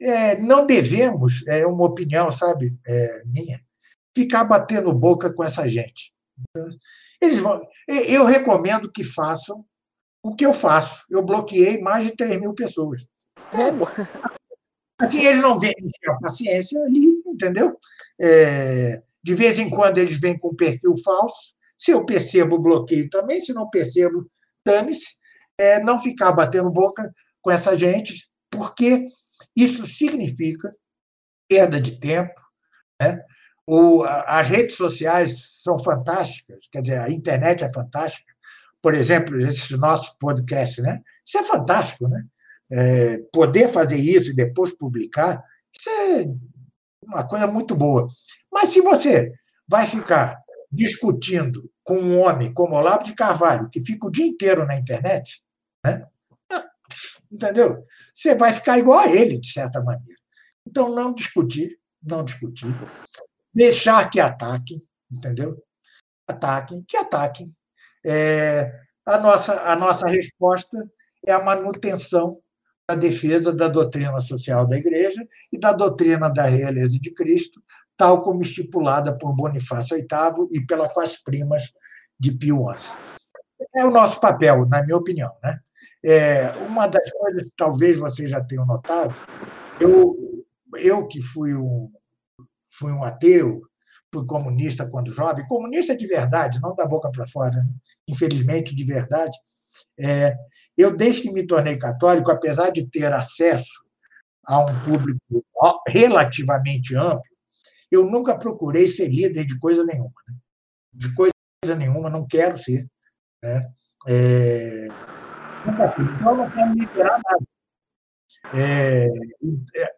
é, não devemos, é uma opinião, sabe, é, minha, ficar batendo boca com essa gente. Eles vão, eu recomendo que façam o que eu faço. Eu bloqueei mais de 3 mil pessoas. Assim, eles não vêm a paciência ali, entendeu? É, de vez em quando eles vêm com perfil falso, se eu percebo, bloqueio também. Se não percebo, dane-se. É, não ficar batendo boca com essa gente, porque isso significa perda de tempo. Né? O, as redes sociais são fantásticas, quer dizer, a internet é fantástica. Por exemplo, esses nossos podcasts, né? Isso é fantástico, né? É, poder fazer isso e depois publicar, isso é uma coisa muito boa. Mas se você vai ficar discutindo com um homem como Olavo de Carvalho, que fica o dia inteiro na internet, né? <laughs> entendeu? Você vai ficar igual a ele, de certa maneira. Então, não discutir, não discutir, deixar que ataquem, entendeu? Ataquem, que ataquem. É, a, nossa, a nossa resposta é a manutenção da defesa da doutrina social da Igreja e da doutrina da realeza de Cristo, tal como estipulada por Bonifácio VIII e pelas quais primas de Pio XI. É o nosso papel, na minha opinião. Né? É, uma das coisas que talvez vocês já tenham notado, eu, eu que fui um, fui um ateu, fui comunista quando jovem, comunista de verdade, não da boca para fora, né? infelizmente de verdade, é, eu, desde que me tornei católico, apesar de ter acesso a um público relativamente amplo, eu nunca procurei ser líder de coisa nenhuma. Né? De coisa nenhuma, não quero ser. Né? É, nunca fui. Então, eu não quero liderar nada. É,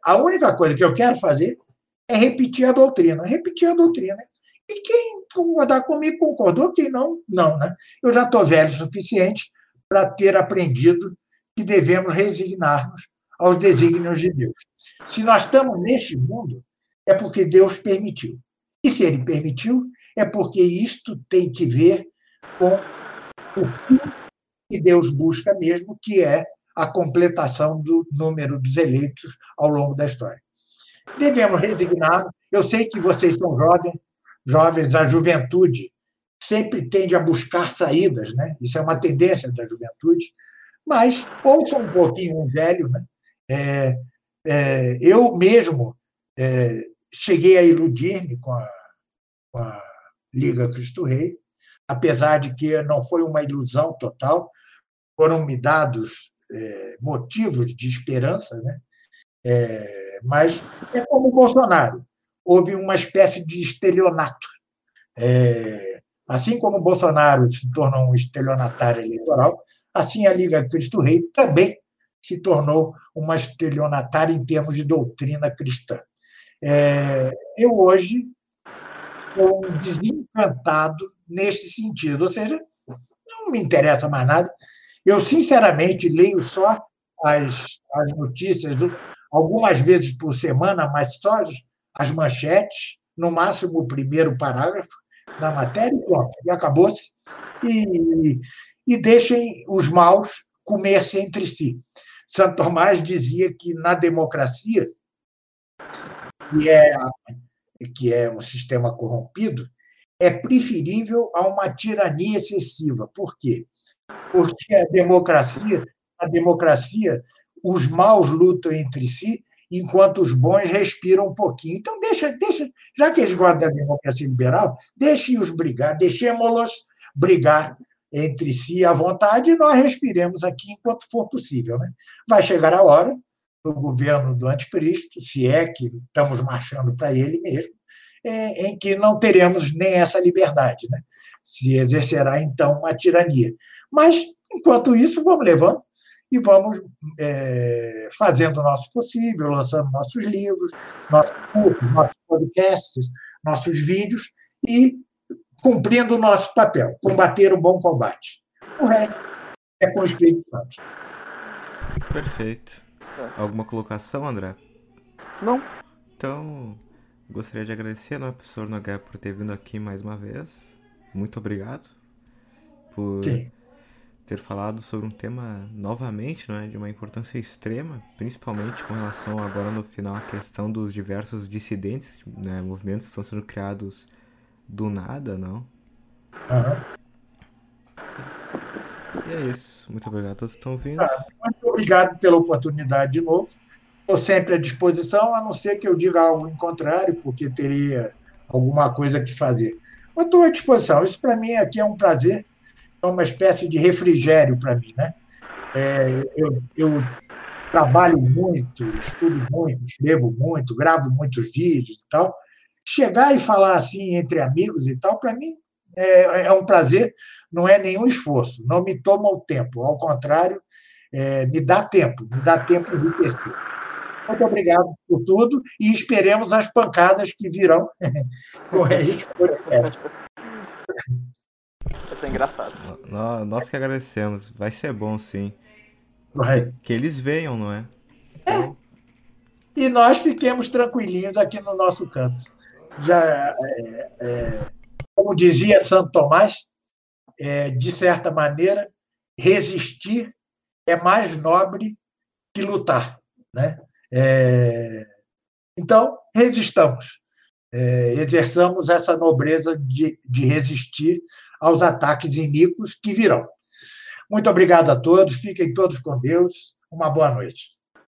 a única coisa que eu quero fazer é repetir a doutrina. Repetir a doutrina. E quem concordar comigo concordou, quem não, não. Né? Eu já estou velho o suficiente para ter aprendido que devemos resignar-nos aos desígnios de Deus. Se nós estamos neste mundo, é porque Deus permitiu. E se ele permitiu, é porque isto tem que ver com o que Deus busca mesmo, que é a completação do número dos eleitos ao longo da história. Devemos resignar. Eu sei que vocês são jovens, jovens, a juventude sempre tende a buscar saídas, né? Isso é uma tendência da juventude. Mas ouça um pouquinho um velho, né? É, é, eu mesmo é, cheguei a iludir-me com a, com a Liga Cristo Rei, apesar de que não foi uma ilusão total, foram me dados é, motivos de esperança, né? É, mas é como o Bolsonaro, houve uma espécie de estelionato. É, assim como o Bolsonaro se tornou um estelionatário eleitoral, assim a Liga Cristo Rei também se tornou uma estelionatária em termos de doutrina cristã. É, eu hoje sou um desencantado nesse sentido, ou seja, não me interessa mais nada. Eu, sinceramente, leio só as, as notícias, algumas vezes por semana, mas só as, manchetes, no máximo o primeiro parágrafo da matéria, pronto, e acabou-se. E, e deixem os maus comer-se entre si. Santo Tomás dizia que na democracia, que é, que é um sistema corrompido, é preferível a uma tirania excessiva. Por quê? Porque a democracia, a democracia, os maus lutam entre si, enquanto os bons respiram um pouquinho. Então deixa, deixa, já que eles gostam da democracia liberal, deixem-os brigar, deixemos-los brigar entre si à vontade e nós respiremos aqui enquanto for possível. Né? Vai chegar a hora do governo do anticristo, se é que estamos marchando para ele mesmo, é, em que não teremos nem essa liberdade. Né? Se exercerá, então, uma tirania. Mas, enquanto isso, vamos levando e vamos é, fazendo o nosso possível, lançando nossos livros, nossos cursos, nossos podcasts, nossos vídeos e cumprindo o nosso papel, combater o bom combate. O resto é com o Espírito Santo. Perfeito. Alguma colocação, André? Não. Então, Gostaria de agradecer ao professor Nogueira por ter vindo aqui mais uma vez. Muito obrigado por Sim. Ter falado sobre um tema novamente, não é, de uma importância extrema, principalmente com relação agora no final à questão dos diversos dissidentes, né, movimentos que estão sendo criados do nada, não? Uhum. E é isso. Muito obrigado a todos que estão vindo. Ah, muito obrigado pela oportunidade de novo. Estou sempre à disposição, a não ser que eu diga algo em contrário, porque teria alguma coisa que fazer. Mas estou à disposição. Isso, para mim, aqui é um prazer, é uma espécie de refrigério para mim. Né? É, eu, eu trabalho muito, estudo muito, escrevo muito, gravo muitos vídeos e tal. Chegar e falar assim entre amigos e tal, para mim, é, é, um prazer, não é nenhum esforço, não me toma o tempo, ao contrário, é, me dá tempo, me dá tempo de enriquecer. Muito obrigado por tudo e esperemos as pancadas que virão <laughs> com esse podcast. Vai ser engraçado. Nós que agradecemos. Vai ser bom, sim. Vai. Que eles venham, não é? é. E nós fiquemos tranquilinhos aqui no nosso canto. Já, é, é, como dizia Santo Tomás, é, de certa maneira, resistir é mais nobre que lutar, né? É, então, resistamos, é, exerçamos essa nobreza de, de resistir aos ataques iníquos que virão. Muito obrigado a todos, fiquem todos com Deus, uma boa noite.